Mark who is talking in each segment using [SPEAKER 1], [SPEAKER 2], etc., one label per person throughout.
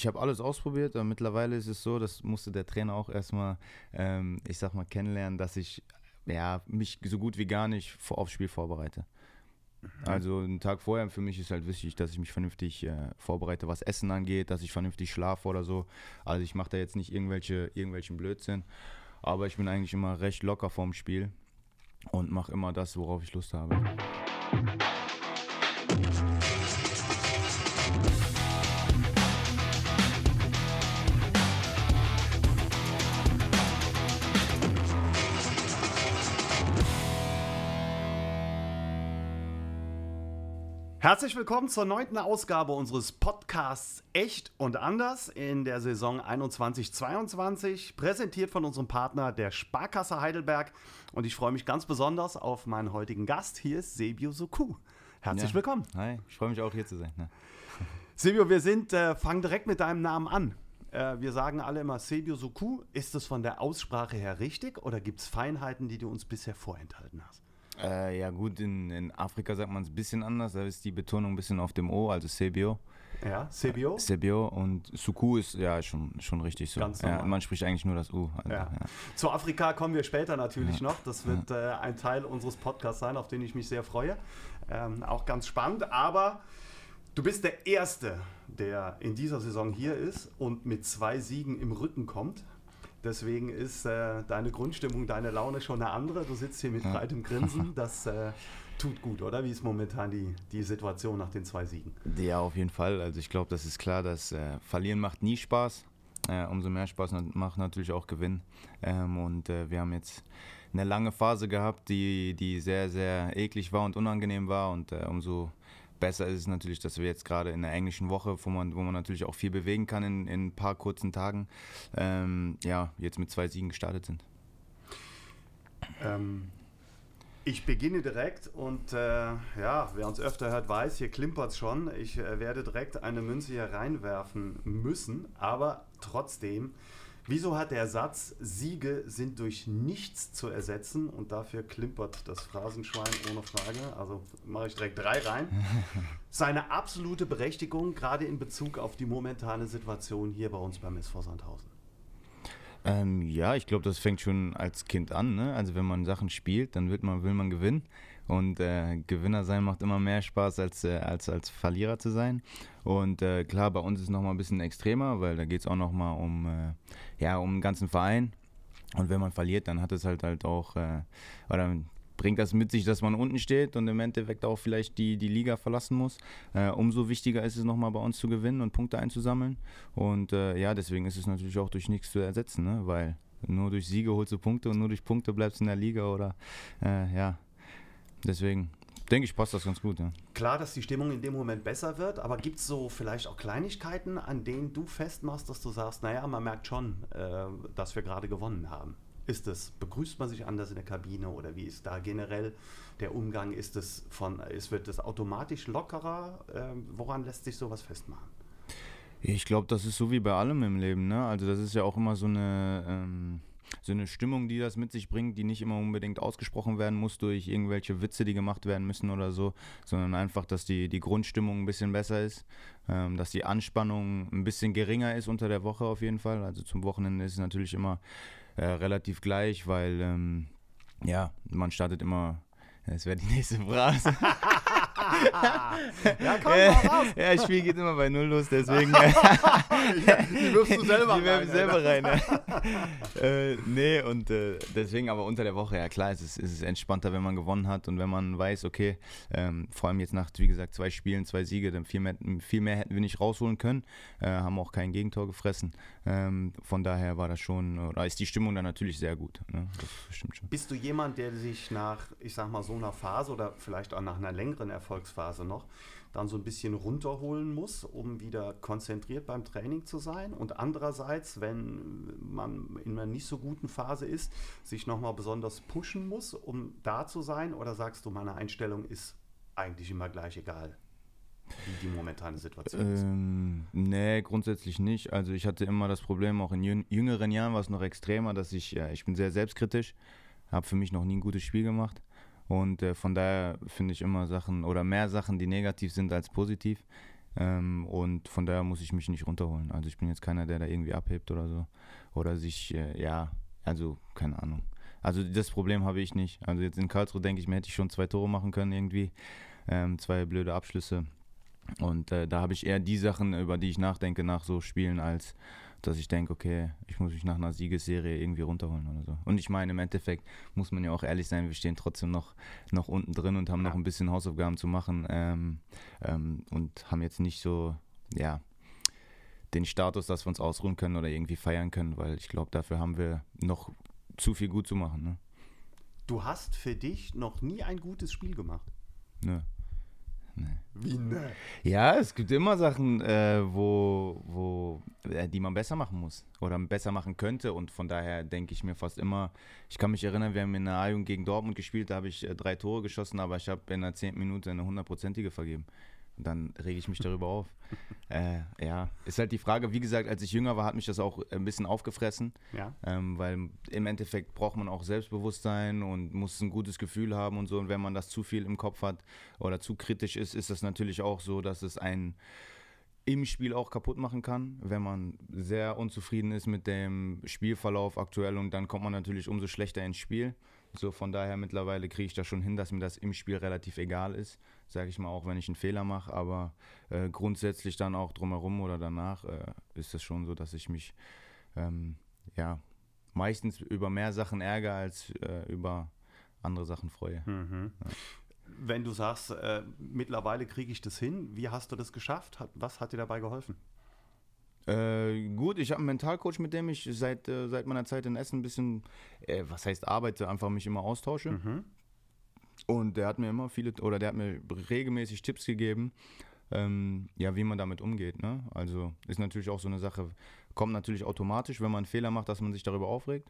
[SPEAKER 1] ich habe alles ausprobiert, aber mittlerweile ist es so, das musste der Trainer auch erstmal, ähm, ich sag mal, kennenlernen, dass ich ja, mich so gut wie gar nicht aufs Spiel vorbereite. Mhm. Also einen Tag vorher für mich ist halt wichtig, dass ich mich vernünftig äh, vorbereite, was Essen angeht, dass ich vernünftig schlafe oder so. Also ich mache da jetzt nicht irgendwelche, irgendwelchen Blödsinn, aber ich bin eigentlich immer recht locker vorm Spiel und mache immer das, worauf ich Lust habe.
[SPEAKER 2] Herzlich willkommen zur neunten Ausgabe unseres Podcasts Echt und Anders in der Saison 21-22, präsentiert von unserem Partner der Sparkasse Heidelberg. Und ich freue mich ganz besonders auf meinen heutigen Gast. Hier ist Sebio Soku. Herzlich ja. willkommen.
[SPEAKER 1] Hi, ich freue mich auch hier zu sein. Ne?
[SPEAKER 2] Sebio, wir sind, äh, fangen direkt mit deinem Namen an. Äh, wir sagen alle immer Sebio Soku. Ist das von der Aussprache her richtig oder gibt es Feinheiten, die du uns bisher vorenthalten hast?
[SPEAKER 1] Äh, ja gut, in, in Afrika sagt man es ein bisschen anders, da ist die Betonung ein bisschen auf dem O, also Sebio.
[SPEAKER 2] Ja, Sebio.
[SPEAKER 1] Sebio und Suku ist ja schon, schon richtig so. Ganz Ja, man spricht eigentlich nur das U.
[SPEAKER 2] Also, ja. Ja. Zu Afrika kommen wir später natürlich noch. Das wird äh, ein Teil unseres Podcasts sein, auf den ich mich sehr freue. Ähm, auch ganz spannend. Aber du bist der Erste, der in dieser Saison hier ist und mit zwei Siegen im Rücken kommt. Deswegen ist äh, deine Grundstimmung, deine Laune schon eine andere. Du sitzt hier mit ja. breitem Grinsen. Das äh, tut gut, oder? Wie ist momentan die, die Situation nach den zwei Siegen?
[SPEAKER 1] Ja, auf jeden Fall. Also ich glaube, das ist klar, dass äh, Verlieren macht nie Spaß. Äh, umso mehr Spaß macht natürlich auch Gewinn. Ähm, und äh, wir haben jetzt eine lange Phase gehabt, die, die sehr, sehr eklig war und unangenehm war. Und äh, umso besser ist es natürlich, dass wir jetzt gerade in der englischen Woche, wo man, wo man natürlich auch viel bewegen kann in, in ein paar kurzen Tagen, ähm, ja, jetzt mit zwei Siegen gestartet sind.
[SPEAKER 2] Ähm, ich beginne direkt und äh, ja, wer uns öfter hört, weiß, hier klimpert es schon. Ich äh, werde direkt eine Münze hier reinwerfen müssen, aber trotzdem Wieso hat der Satz, Siege sind durch nichts zu ersetzen und dafür klimpert das Phrasenschwein ohne Frage, also mache ich direkt drei rein, seine absolute Berechtigung, gerade in Bezug auf die momentane Situation hier bei uns beim SV Sandhausen?
[SPEAKER 1] Ähm, ja, ich glaube, das fängt schon als Kind an. Ne? Also wenn man Sachen spielt, dann wird man, will man gewinnen. Und äh, Gewinner sein macht immer mehr Spaß, als, äh, als, als Verlierer zu sein. Und äh, klar, bei uns ist es nochmal ein bisschen extremer, weil da geht es auch nochmal um, äh, ja, um den ganzen Verein. Und wenn man verliert, dann hat es halt halt auch, äh, oder bringt das mit sich, dass man unten steht und im Endeffekt auch vielleicht die, die Liga verlassen muss. Äh, umso wichtiger ist es nochmal bei uns zu gewinnen und Punkte einzusammeln. Und äh, ja, deswegen ist es natürlich auch durch nichts zu ersetzen, ne? weil nur durch Siege holst du Punkte und nur durch Punkte bleibst du in der Liga oder äh, ja, Deswegen denke ich, passt das ganz gut. Ja.
[SPEAKER 2] Klar, dass die Stimmung in dem Moment besser wird, aber gibt es so vielleicht auch Kleinigkeiten, an denen du festmachst, dass du sagst, naja, man merkt schon, äh, dass wir gerade gewonnen haben? Ist es, begrüßt man sich anders in der Kabine oder wie ist da generell der Umgang? Ist es von, ist, wird es automatisch lockerer? Äh, woran lässt sich sowas festmachen?
[SPEAKER 1] Ich glaube, das ist so wie bei allem im Leben. Ne? Also das ist ja auch immer so eine... Ähm so eine Stimmung, die das mit sich bringt, die nicht immer unbedingt ausgesprochen werden muss durch irgendwelche Witze, die gemacht werden müssen oder so, sondern einfach, dass die, die Grundstimmung ein bisschen besser ist, ähm, dass die Anspannung ein bisschen geringer ist unter der Woche auf jeden Fall. Also zum Wochenende ist es natürlich immer äh, relativ gleich, weil ähm, ja, man startet immer, das wäre die nächste Phrase. ja, komm mal raus. Ja, das Spiel geht immer bei Null los, deswegen. die wirfst du selber die rein. Die selber rein. Ja. äh, nee, und äh, deswegen aber unter der Woche, ja klar, es ist, es ist entspannter, wenn man gewonnen hat und wenn man weiß, okay, ähm, vor allem jetzt nach, wie gesagt, zwei Spielen, zwei Siege, dann viel mehr, viel mehr hätten wir nicht rausholen können, äh, haben auch kein Gegentor gefressen. Ähm, von daher war das schon, oder ist die Stimmung dann natürlich sehr gut. Ne?
[SPEAKER 2] Das stimmt schon. Bist du jemand, der sich nach, ich sag mal, so einer Phase oder vielleicht auch nach einer längeren Erfolg Erfolgsphase noch, dann so ein bisschen runterholen muss, um wieder konzentriert beim Training zu sein. Und andererseits, wenn man in einer nicht so guten Phase ist, sich nochmal besonders pushen muss, um da zu sein? Oder sagst du, meine Einstellung ist eigentlich immer gleich egal? wie die momentane Situation ist?
[SPEAKER 1] Ähm, nee, grundsätzlich nicht. Also ich hatte immer das Problem, auch in jüngeren Jahren war es noch extremer, dass ich, ja, ich bin sehr selbstkritisch, habe für mich noch nie ein gutes Spiel gemacht. Und äh, von daher finde ich immer Sachen oder mehr Sachen, die negativ sind als positiv. Ähm, und von daher muss ich mich nicht runterholen. Also ich bin jetzt keiner, der da irgendwie abhebt oder so. Oder sich, äh, ja, also keine Ahnung. Also das Problem habe ich nicht. Also jetzt in Karlsruhe denke ich mir, hätte ich schon zwei Tore machen können irgendwie. Ähm, zwei blöde Abschlüsse. Und äh, da habe ich eher die Sachen, über die ich nachdenke, nach so Spielen, als dass ich denke, okay, ich muss mich nach einer Siegesserie irgendwie runterholen oder so. Und ich meine, im Endeffekt muss man ja auch ehrlich sein, wir stehen trotzdem noch, noch unten drin und haben ja. noch ein bisschen Hausaufgaben zu machen ähm, ähm, und haben jetzt nicht so, ja, den Status, dass wir uns ausruhen können oder irgendwie feiern können, weil ich glaube, dafür haben wir noch zu viel gut zu machen. Ne?
[SPEAKER 2] Du hast für dich noch nie ein gutes Spiel gemacht.
[SPEAKER 1] Ne.
[SPEAKER 2] Nee. Wie ne?
[SPEAKER 1] Ja, es gibt immer Sachen, äh, wo, wo, äh, die man besser machen muss oder besser machen könnte. Und von daher denke ich mir fast immer, ich kann mich erinnern, wir haben in der A-Jugend gegen Dortmund gespielt, da habe ich äh, drei Tore geschossen, aber ich habe in der zehnten Minute eine hundertprozentige vergeben. Dann rege ich mich darüber auf. Äh, ja, ist halt die Frage, wie gesagt, als ich jünger war, hat mich das auch ein bisschen aufgefressen.
[SPEAKER 2] Ja.
[SPEAKER 1] Ähm, weil im Endeffekt braucht man auch Selbstbewusstsein und muss ein gutes Gefühl haben und so. Und wenn man das zu viel im Kopf hat oder zu kritisch ist, ist das natürlich auch so, dass es einen im Spiel auch kaputt machen kann, wenn man sehr unzufrieden ist mit dem Spielverlauf aktuell und dann kommt man natürlich umso schlechter ins Spiel. So von daher mittlerweile kriege ich das schon hin, dass mir das im Spiel relativ egal ist, sage ich mal, auch wenn ich einen Fehler mache. Aber äh, grundsätzlich dann auch drumherum oder danach äh, ist es schon so, dass ich mich ähm, ja meistens über mehr Sachen ärgere als äh, über andere Sachen freue.
[SPEAKER 2] Mhm. Ja. Wenn du sagst, äh, mittlerweile kriege ich das hin, wie hast du das geschafft? was hat dir dabei geholfen?
[SPEAKER 1] Äh, gut, ich habe einen Mentalcoach, mit dem ich seit, äh, seit meiner Zeit in Essen ein bisschen, äh, was heißt arbeite, einfach mich immer austausche. Mhm. Und der hat mir immer viele, oder der hat mir regelmäßig Tipps gegeben, ähm, ja, wie man damit umgeht. Ne? Also ist natürlich auch so eine Sache, kommt natürlich automatisch, wenn man einen Fehler macht, dass man sich darüber aufregt.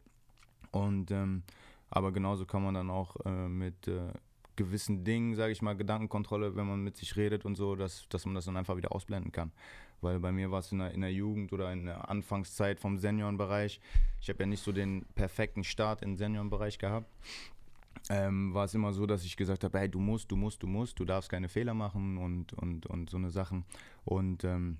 [SPEAKER 1] Und ähm, aber genauso kann man dann auch äh, mit äh, gewissen Dingen, sage ich mal, Gedankenkontrolle, wenn man mit sich redet und so, dass, dass man das dann einfach wieder ausblenden kann. Weil bei mir war es in in der Jugend oder in der Anfangszeit vom Seniorenbereich, ich habe ja nicht so den perfekten Start im Seniorenbereich gehabt, ähm, war es immer so, dass ich gesagt habe, hey, du musst, du musst, du musst, du darfst keine Fehler machen und, und, und so eine Sachen. Und ähm,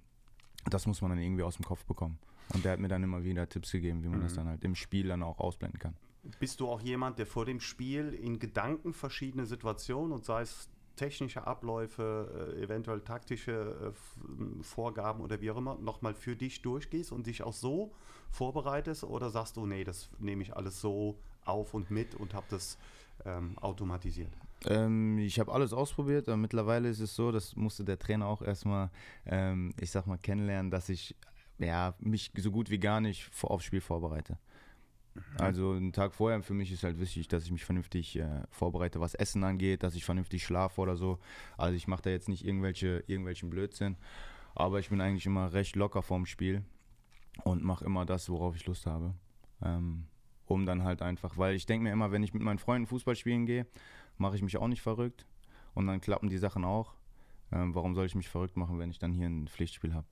[SPEAKER 1] das muss man dann irgendwie aus dem Kopf bekommen. Und der hat mir dann immer wieder Tipps gegeben, wie man mhm. das dann halt im Spiel dann auch ausblenden kann.
[SPEAKER 2] Bist du auch jemand, der vor dem Spiel in Gedanken verschiedene Situationen und sei es technische Abläufe, äh, eventuell taktische äh, Vorgaben oder wie auch immer, nochmal für dich durchgehst und dich auch so vorbereitest? Oder sagst du, nee, das nehme ich alles so auf und mit und habe das ähm, automatisiert?
[SPEAKER 1] Ähm, ich habe alles ausprobiert, aber mittlerweile ist es so, das musste der Trainer auch erstmal, ähm, ich sag mal, kennenlernen, dass ich ja, mich so gut wie gar nicht aufs Spiel vorbereite. Mhm. Also einen Tag vorher für mich ist halt wichtig, dass ich mich vernünftig äh, vorbereite, was Essen angeht, dass ich vernünftig schlafe oder so. Also ich mache da jetzt nicht irgendwelche, irgendwelchen Blödsinn, aber ich bin eigentlich immer recht locker vorm Spiel und mache immer das, worauf ich Lust habe. Ähm, um dann halt einfach, weil ich denke mir immer, wenn ich mit meinen Freunden Fußball spielen gehe, mache ich mich auch nicht verrückt und dann klappen die Sachen auch. Ähm, warum soll ich mich verrückt machen, wenn ich dann hier ein Pflichtspiel habe?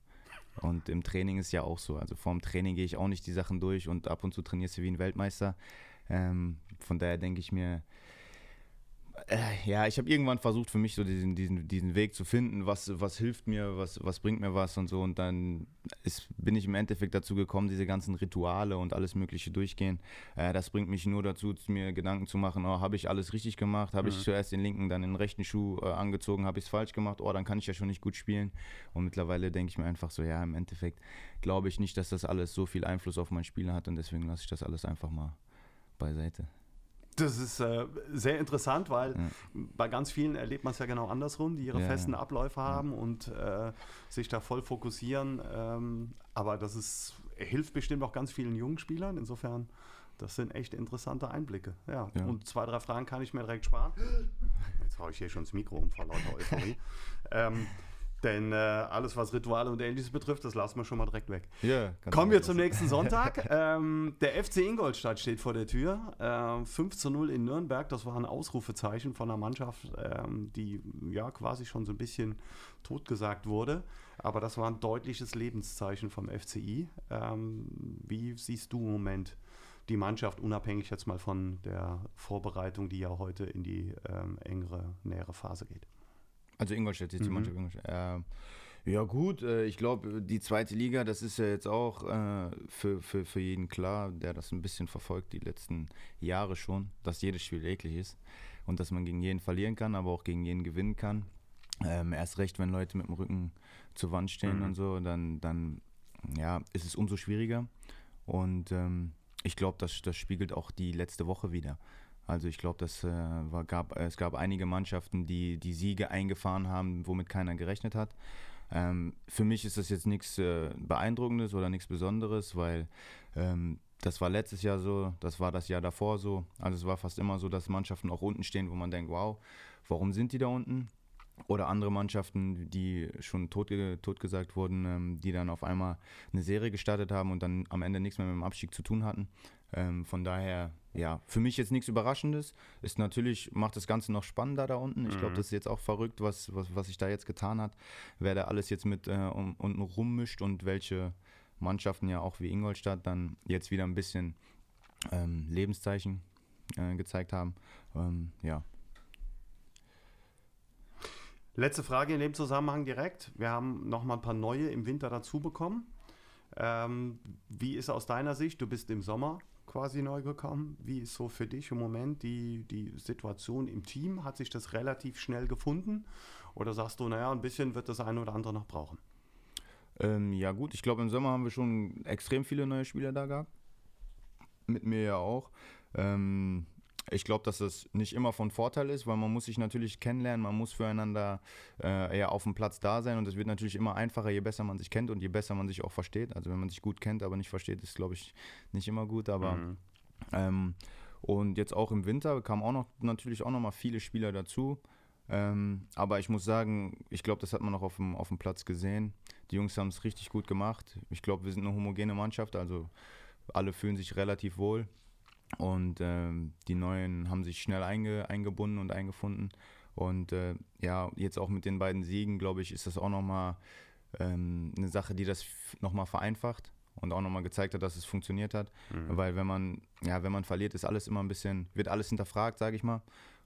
[SPEAKER 1] Und im Training ist ja auch so. Also vorm Training gehe ich auch nicht die Sachen durch und ab und zu trainierst du wie ein Weltmeister. Ähm, von daher denke ich mir, ja, ich habe irgendwann versucht für mich so diesen, diesen, diesen Weg zu finden, was, was hilft mir, was, was bringt mir was und so. Und dann ist, bin ich im Endeffekt dazu gekommen, diese ganzen Rituale und alles Mögliche durchgehen. Äh, das bringt mich nur dazu, mir Gedanken zu machen, oh, habe ich alles richtig gemacht? Habe mhm. ich zuerst den linken, dann den rechten Schuh äh, angezogen? Habe ich es falsch gemacht? Oh, dann kann ich ja schon nicht gut spielen. Und mittlerweile denke ich mir einfach so, ja, im Endeffekt glaube ich nicht, dass das alles so viel Einfluss auf mein Spiel hat und deswegen lasse ich das alles einfach mal beiseite.
[SPEAKER 2] Das ist äh, sehr interessant, weil ja. bei ganz vielen erlebt man es ja genau andersrum, die ihre ja, festen Abläufe haben und äh, sich da voll fokussieren. Ähm, aber das ist, hilft bestimmt auch ganz vielen jungen Spielern. Insofern, das sind echt interessante Einblicke. Ja. Und zwei, drei Fragen kann ich mir direkt sparen. Jetzt haue ich hier schon das Mikro um vor lauter Euphorie. ähm, denn äh, alles, was Rituale und Ähnliches betrifft, das lassen wir schon mal direkt weg.
[SPEAKER 1] Yeah,
[SPEAKER 2] Kommen wir zum nächsten Sonntag. ähm, der FC Ingolstadt steht vor der Tür. Äh, 5 zu 0 in Nürnberg. Das war ein Ausrufezeichen von einer Mannschaft, ähm, die ja quasi schon so ein bisschen totgesagt wurde. Aber das war ein deutliches Lebenszeichen vom FCI. Ähm, wie siehst du im Moment die Mannschaft, unabhängig jetzt mal von der Vorbereitung, die ja heute in die ähm, engere, nähere Phase geht?
[SPEAKER 1] Also Ingolstadt, jetzt die mhm. Mannschaft Ingolstadt. Äh, Ja gut, äh, ich glaube, die zweite Liga, das ist ja jetzt auch äh, für, für, für jeden klar, der das ein bisschen verfolgt, die letzten Jahre schon, dass jedes Spiel eklig ist und dass man gegen jeden verlieren kann, aber auch gegen jeden gewinnen kann. Ähm, erst recht, wenn Leute mit dem Rücken zur Wand stehen mhm. und so, dann, dann ja, ist es umso schwieriger. Und ähm, ich glaube, das, das spiegelt auch die letzte Woche wieder. Also ich glaube, das äh, war, gab, es gab einige Mannschaften, die die Siege eingefahren haben, womit keiner gerechnet hat. Ähm, für mich ist das jetzt nichts äh, Beeindruckendes oder nichts Besonderes, weil ähm, das war letztes Jahr so, das war das Jahr davor so. Also es war fast immer so, dass Mannschaften auch unten stehen, wo man denkt, wow, warum sind die da unten? Oder andere Mannschaften, die schon tot, totgesagt wurden, ähm, die dann auf einmal eine Serie gestartet haben und dann am Ende nichts mehr mit dem Abstieg zu tun hatten. Ähm, von daher, ja, für mich jetzt nichts Überraschendes. Ist natürlich, macht das Ganze noch spannender da unten. Ich glaube, mhm. das ist jetzt auch verrückt, was, was, was sich da jetzt getan hat. Wer da alles jetzt mit äh, um, unten rummischt und welche Mannschaften ja auch wie Ingolstadt dann jetzt wieder ein bisschen ähm, Lebenszeichen äh, gezeigt haben. Ähm, ja.
[SPEAKER 2] Letzte Frage in dem Zusammenhang direkt. Wir haben noch mal ein paar neue im Winter dazu bekommen. Ähm, wie ist aus deiner Sicht? Du bist im Sommer quasi neu gekommen. Wie ist so für dich im Moment die, die Situation im Team? Hat sich das relativ schnell gefunden? Oder sagst du, naja, ein bisschen wird das eine oder andere noch brauchen?
[SPEAKER 1] Ähm, ja, gut, ich glaube, im Sommer haben wir schon extrem viele neue Spieler da gehabt. Mit mir ja auch. Ähm, ich glaube, dass das nicht immer von Vorteil ist, weil man muss sich natürlich kennenlernen, man muss füreinander äh, eher auf dem Platz da sein und es wird natürlich immer einfacher, je besser man sich kennt und je besser man sich auch versteht. Also wenn man sich gut kennt, aber nicht versteht, ist glaube ich nicht immer gut, aber mhm. ähm, und jetzt auch im Winter kamen auch noch natürlich auch noch mal viele Spieler dazu. Ähm, aber ich muss sagen, ich glaube, das hat man auch auf dem, auf dem Platz gesehen. Die Jungs haben es richtig gut gemacht. Ich glaube, wir sind eine homogene Mannschaft, also alle fühlen sich relativ wohl. Und ähm, die Neuen haben sich schnell einge, eingebunden und eingefunden. Und äh, ja, jetzt auch mit den beiden Siegen, glaube ich, ist das auch nochmal ähm, eine Sache, die das nochmal vereinfacht und auch nochmal gezeigt hat, dass es funktioniert hat. Mhm. Weil wenn man, ja, wenn man verliert, ist alles immer ein bisschen, wird alles hinterfragt, sage ich mal.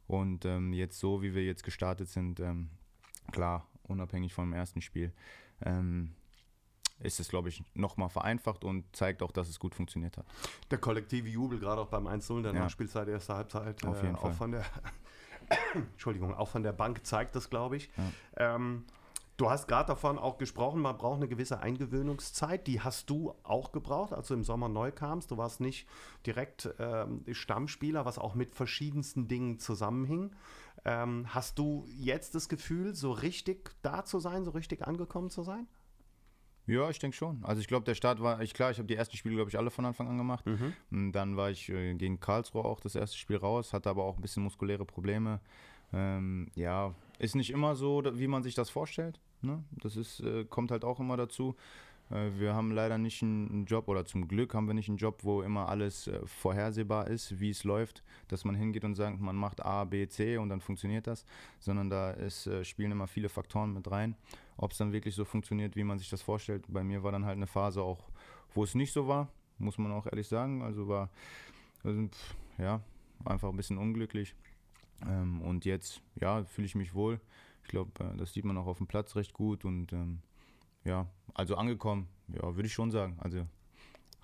[SPEAKER 1] Und ähm, jetzt so, wie wir jetzt gestartet sind, ähm, klar, unabhängig vom ersten Spiel, ähm, ist es, glaube ich, nochmal vereinfacht und zeigt auch, dass es gut funktioniert hat.
[SPEAKER 2] Der kollektive Jubel, gerade auch beim 1-0 der ja. Nachspielzeit, erste Halbzeit,
[SPEAKER 1] Auf jeden
[SPEAKER 2] äh,
[SPEAKER 1] Fall.
[SPEAKER 2] auch von der Entschuldigung, auch von der Bank zeigt das, glaube ich. Ja. Ähm, du hast gerade davon auch gesprochen, man braucht eine gewisse Eingewöhnungszeit. Die hast du auch gebraucht, als du im Sommer neu kamst. Du warst nicht direkt ähm, Stammspieler, was auch mit verschiedensten Dingen zusammenhing. Ähm, hast du jetzt das Gefühl, so richtig da zu sein, so richtig angekommen zu sein?
[SPEAKER 1] Ja, ich denke schon. Also ich glaube, der Start war, ich klar, ich habe die ersten Spiele, glaube ich, alle von Anfang an gemacht. Mhm. Dann war ich äh, gegen Karlsruhe auch das erste Spiel raus, hatte aber auch ein bisschen muskuläre Probleme. Ähm, ja, ist nicht immer so, wie man sich das vorstellt. Ne? Das ist, äh, kommt halt auch immer dazu. Äh, wir haben leider nicht einen Job oder zum Glück haben wir nicht einen Job, wo immer alles äh, vorhersehbar ist, wie es läuft, dass man hingeht und sagt, man macht A, B, C und dann funktioniert das, sondern da ist, äh, spielen immer viele Faktoren mit rein. Ob es dann wirklich so funktioniert, wie man sich das vorstellt. Bei mir war dann halt eine Phase auch, wo es nicht so war, muss man auch ehrlich sagen. Also war, also, ja, einfach ein bisschen unglücklich. Ähm, und jetzt, ja, fühle ich mich wohl. Ich glaube, das sieht man auch auf dem Platz recht gut und ähm, ja, also angekommen, ja, würde ich schon sagen. Also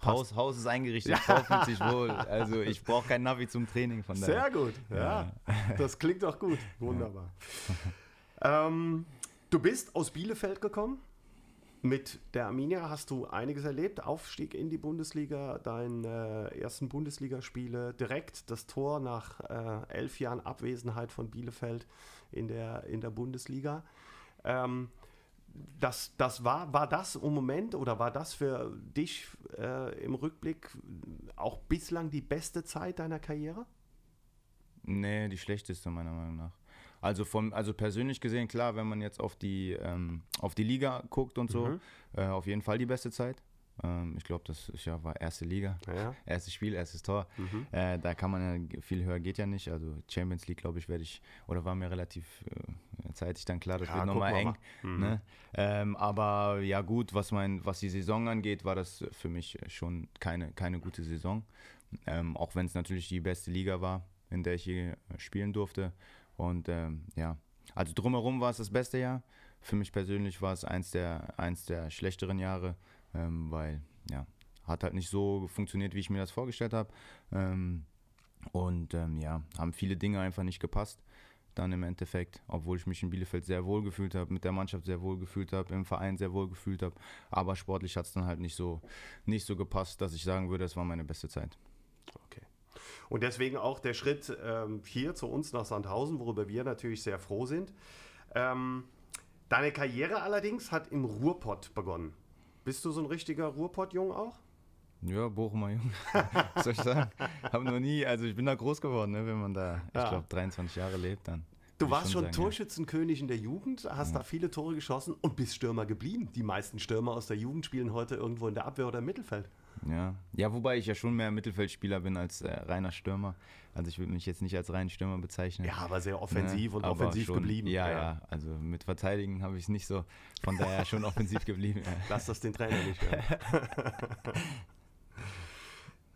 [SPEAKER 1] Haus, Haus ist eingerichtet, Frau fühlt sich wohl. Also ich brauche kein Navi zum Training von
[SPEAKER 2] daher. Sehr gut, ja. ja. Das klingt auch gut. Wunderbar. Ja. Ähm, du bist aus Bielefeld gekommen. Mit der Arminia hast du einiges erlebt. Aufstieg in die Bundesliga, deine äh, ersten Bundesligaspiele, direkt das Tor nach äh, elf Jahren Abwesenheit von Bielefeld in der, in der Bundesliga. Ähm, das, das war, war das im Moment oder war das für dich äh, im Rückblick auch bislang die beste Zeit deiner Karriere?
[SPEAKER 1] Nee, die schlechteste meiner Meinung nach. Also vom, also persönlich gesehen, klar, wenn man jetzt auf die, ähm, auf die Liga guckt und so, mhm. äh, auf jeden Fall die beste Zeit. Ähm, ich glaube, das ist ja, war erste Liga, ja. erstes Spiel, erstes Tor. Mhm. Äh, da kann man ja, viel höher geht ja nicht. Also Champions League, glaube ich, werde ich, oder war mir relativ äh, zeitig dann klar, das ja, wird nochmal eng. Mhm. Ne? Ähm, aber ja gut, was, mein, was die Saison angeht, war das für mich schon keine, keine gute Saison. Ähm, auch wenn es natürlich die beste Liga war, in der ich hier spielen durfte. Und ähm, ja, also drumherum war es das beste Jahr. Für mich persönlich war es eins der, eins der schlechteren Jahre, ähm, weil ja, hat halt nicht so funktioniert, wie ich mir das vorgestellt habe. Ähm, und ähm, ja, haben viele Dinge einfach nicht gepasst. Dann im Endeffekt, obwohl ich mich in Bielefeld sehr wohl gefühlt habe, mit der Mannschaft sehr wohl gefühlt habe, im Verein sehr wohl gefühlt habe. Aber sportlich hat es dann halt nicht so, nicht so gepasst, dass ich sagen würde, es war meine beste Zeit.
[SPEAKER 2] Okay. Und deswegen auch der Schritt ähm, hier zu uns nach Sandhausen, worüber wir natürlich sehr froh sind. Ähm, deine Karriere allerdings hat im Ruhrpott begonnen. Bist du so ein richtiger Ruhrpott-Jung auch?
[SPEAKER 1] Ja, Bochumer Jung. Was soll ich sagen? Hab noch nie, also ich bin da groß geworden, ne, wenn man da, ja. ich glaube, 23 Jahre lebt dann.
[SPEAKER 2] Du warst schon, sagen, Torschützenkönig in der Jugend, hast ja. da viele Tore geschossen und bist Stürmer geblieben. Die meisten Stürmer aus der Jugend spielen heute irgendwo in der Abwehr oder im Mittelfeld.
[SPEAKER 1] Ja, ja wobei ich ja schon mehr Mittelfeldspieler bin als äh, reiner Stürmer. Also ich würde mich jetzt nicht als reinen Stürmer bezeichnen.
[SPEAKER 2] Ja, aber sehr offensiv ja, und offensiv
[SPEAKER 1] schon,
[SPEAKER 2] geblieben.
[SPEAKER 1] Ja, ja, ja, also mit Verteidigen habe ich es nicht so. Von daher schon offensiv geblieben.
[SPEAKER 2] Lass das den Trainer nicht hören.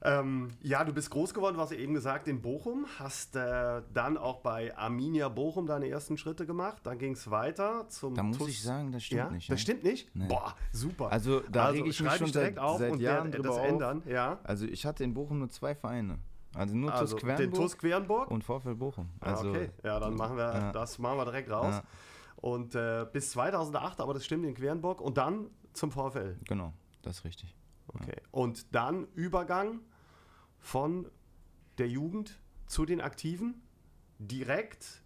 [SPEAKER 2] Ähm, ja, du bist groß geworden, was ihr eben gesagt, in Bochum. Hast äh, dann auch bei Arminia Bochum deine ersten Schritte gemacht. Dann ging es weiter zum.
[SPEAKER 1] Da muss Tuss ich sagen, das stimmt
[SPEAKER 2] ja?
[SPEAKER 1] nicht.
[SPEAKER 2] Das stimmt nicht? Nee. Boah, super.
[SPEAKER 1] Also da also, rege ich mich schon direkt seit,
[SPEAKER 2] auf
[SPEAKER 1] seit
[SPEAKER 2] und
[SPEAKER 1] Jahren
[SPEAKER 2] der, das
[SPEAKER 1] auf.
[SPEAKER 2] ändern. Ja.
[SPEAKER 1] Also ich hatte in Bochum nur zwei Vereine. Also nur also TuS
[SPEAKER 2] Quernburg
[SPEAKER 1] und VfL Bochum.
[SPEAKER 2] Ah, also, ah, okay, ja, dann machen wir ja. das machen wir direkt raus. Ja. Und äh, bis 2008, aber das stimmt in Quernburg und dann zum VfL.
[SPEAKER 1] Genau, das ist richtig.
[SPEAKER 2] Okay. Und dann Übergang von der Jugend zu den Aktiven direkt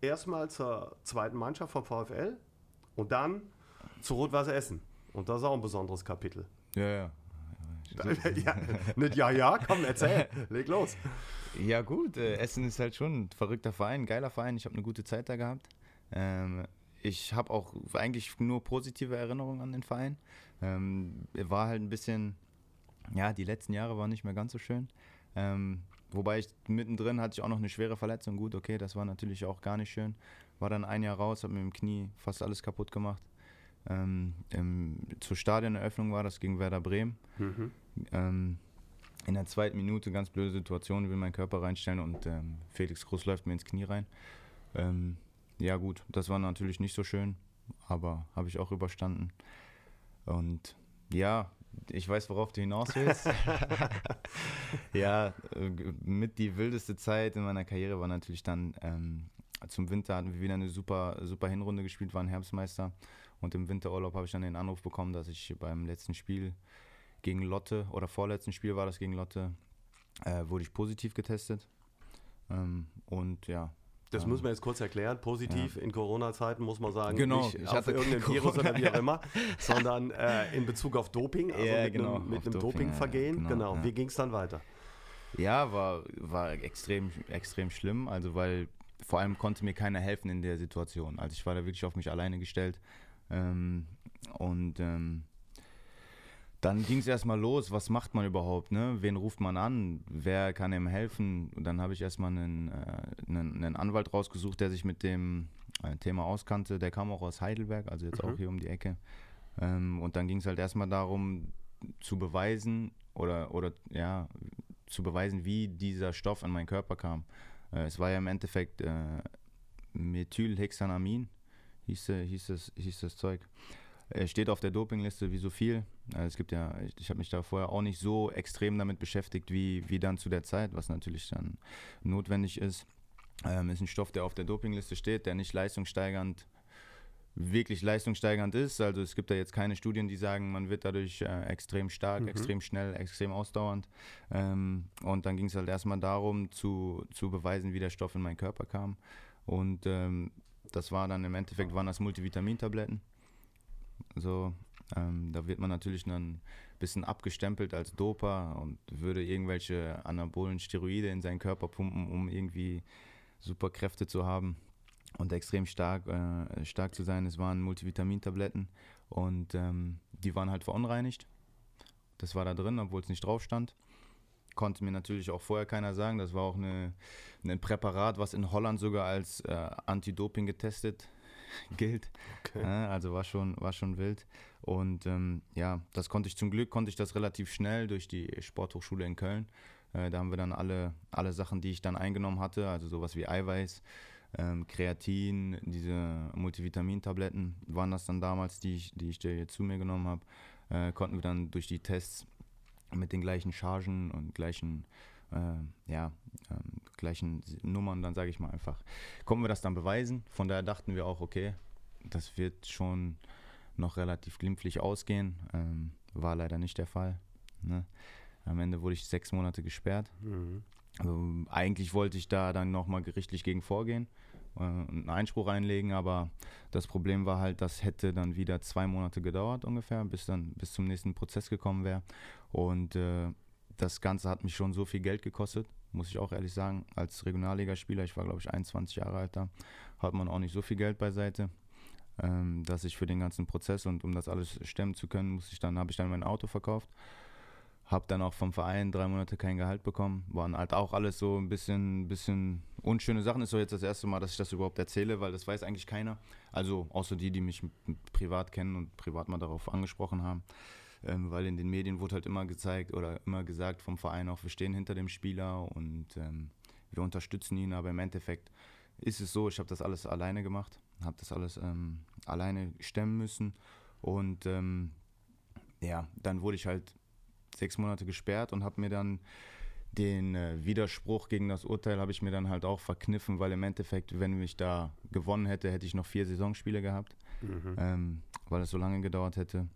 [SPEAKER 2] erstmal zur zweiten Mannschaft vom VfL und dann zu Rot-Weiß Essen. Und das ist auch ein besonderes Kapitel.
[SPEAKER 1] Ja, ja.
[SPEAKER 2] ja, nicht ja, ja, komm, erzähl, leg los.
[SPEAKER 1] Ja, gut, äh, Essen ist halt schon ein verrückter Verein, ein geiler Verein. Ich habe eine gute Zeit da gehabt. Ähm, ich habe auch eigentlich nur positive Erinnerungen an den Verein. Ähm, war halt ein bisschen ja, die letzten Jahre waren nicht mehr ganz so schön. Ähm, wobei ich mittendrin hatte ich auch noch eine schwere Verletzung. Gut, okay, das war natürlich auch gar nicht schön. War dann ein Jahr raus, habe mir im Knie fast alles kaputt gemacht. Ähm, im, zur Stadioneröffnung war das gegen Werder Bremen. Mhm. Ähm, in der zweiten Minute, ganz blöde Situation, will meinen Körper reinstellen und ähm, Felix Groß läuft mir ins Knie rein. Ähm, ja gut, das war natürlich nicht so schön, aber habe ich auch überstanden. Und ja, ich weiß, worauf du hinaus willst. ja, äh, mit die wildeste Zeit in meiner Karriere war natürlich dann ähm, zum Winter hatten wir wieder eine super, super Hinrunde gespielt, waren Herbstmeister. Und im Winterurlaub habe ich dann den Anruf bekommen, dass ich beim letzten Spiel gegen Lotte oder vorletzten Spiel war das gegen Lotte, äh, wurde ich positiv getestet. Ähm, und ja,
[SPEAKER 2] das ähm, muss man jetzt kurz erklären. Positiv ja. in Corona-Zeiten muss man sagen,
[SPEAKER 1] genau,
[SPEAKER 2] nicht ich auf irgendein Virus oder wie auch immer, sondern äh, in Bezug auf Doping, also ja, mit genau, einem, mit einem Dopingvergehen. Ja, genau. genau. Wie ging es dann weiter?
[SPEAKER 1] Ja, war, war extrem, extrem schlimm. Also weil vor allem konnte mir keiner helfen in der Situation. Also ich war da wirklich auf mich alleine gestellt. Ähm, und ähm, dann ging es erstmal los, was macht man überhaupt, ne? Wen ruft man an? Wer kann ihm helfen? Und dann habe ich erstmal einen, äh, einen, einen, Anwalt rausgesucht, der sich mit dem äh, Thema auskannte. Der kam auch aus Heidelberg, also jetzt mhm. auch hier um die Ecke. Ähm, und dann ging es halt erstmal darum, zu beweisen oder, oder ja, zu beweisen, wie dieser Stoff in meinen Körper kam. Äh, es war ja im Endeffekt äh, Methylhexanamin, hieß, hieß, das, hieß das Zeug. Er steht auf der Dopingliste wie so viel. Also es gibt ja, ich, ich habe mich da vorher auch nicht so extrem damit beschäftigt wie, wie dann zu der Zeit, was natürlich dann notwendig ist. Ähm, ist ein Stoff, der auf der Dopingliste steht, der nicht leistungssteigernd, wirklich leistungssteigernd ist. Also es gibt da jetzt keine Studien, die sagen, man wird dadurch äh, extrem stark, mhm. extrem schnell, extrem ausdauernd. Ähm, und dann ging es halt erstmal darum, zu, zu beweisen, wie der Stoff in meinen Körper kam. Und ähm, das war dann im Endeffekt, waren das Multivitamintabletten. So, ähm, da wird man natürlich dann ein bisschen abgestempelt als Doper und würde irgendwelche anabolen Steroide in seinen Körper pumpen, um irgendwie super Kräfte zu haben und extrem stark, äh, stark zu sein. Es waren Multivitamintabletten und ähm, die waren halt verunreinigt. Das war da drin, obwohl es nicht drauf stand. Konnte mir natürlich auch vorher keiner sagen. Das war auch eine, ein Präparat, was in Holland sogar als äh, Anti-Doping getestet gilt. Okay. Ja, also war schon, war schon wild. Und ähm, ja, das konnte ich zum Glück, konnte ich das relativ schnell durch die Sporthochschule in Köln. Äh, da haben wir dann alle, alle Sachen, die ich dann eingenommen hatte, also sowas wie Eiweiß, ähm, Kreatin, diese Multivitamintabletten waren das dann damals, die ich, die ich dir zu mir genommen habe. Äh, konnten wir dann durch die Tests mit den gleichen Chargen und gleichen, äh, ja, ähm, gleichen Nummern, dann sage ich mal einfach, konnten wir das dann beweisen. Von daher dachten wir auch, okay, das wird schon noch relativ glimpflich ausgehen. Ähm, war leider nicht der Fall. Ne? Am Ende wurde ich sechs Monate gesperrt. Mhm. Also, eigentlich wollte ich da dann nochmal gerichtlich gegen vorgehen äh, und einen Einspruch einlegen, aber das Problem war halt, das hätte dann wieder zwei Monate gedauert ungefähr, bis dann bis zum nächsten Prozess gekommen wäre. Und äh, das Ganze hat mich schon so viel Geld gekostet, muss ich auch ehrlich sagen. Als Regionalligaspieler, ich war glaube ich 21 Jahre alt da, hat man auch nicht so viel Geld beiseite ähm, dass ich für den ganzen Prozess und um das alles stemmen zu können, muss ich dann, habe ich dann mein Auto verkauft. Habe dann auch vom Verein drei Monate kein Gehalt bekommen. Waren halt auch alles so ein bisschen, bisschen unschöne Sachen. Ist so jetzt das erste Mal, dass ich das überhaupt erzähle, weil das weiß eigentlich keiner. Also außer die, die mich privat kennen und privat mal darauf angesprochen haben. Ähm, weil in den Medien wurde halt immer gezeigt oder immer gesagt vom Verein auch, wir stehen hinter dem Spieler und ähm, wir unterstützen ihn. Aber im Endeffekt ist es so, ich habe das alles alleine gemacht habe das alles ähm, alleine stemmen müssen. Und ähm, ja, dann wurde ich halt sechs Monate gesperrt und habe mir dann den äh, Widerspruch gegen das Urteil habe ich mir dann halt auch verkniffen, weil im Endeffekt, wenn ich da gewonnen hätte, hätte ich noch vier Saisonspiele gehabt, mhm. ähm, weil es so lange gedauert hätte.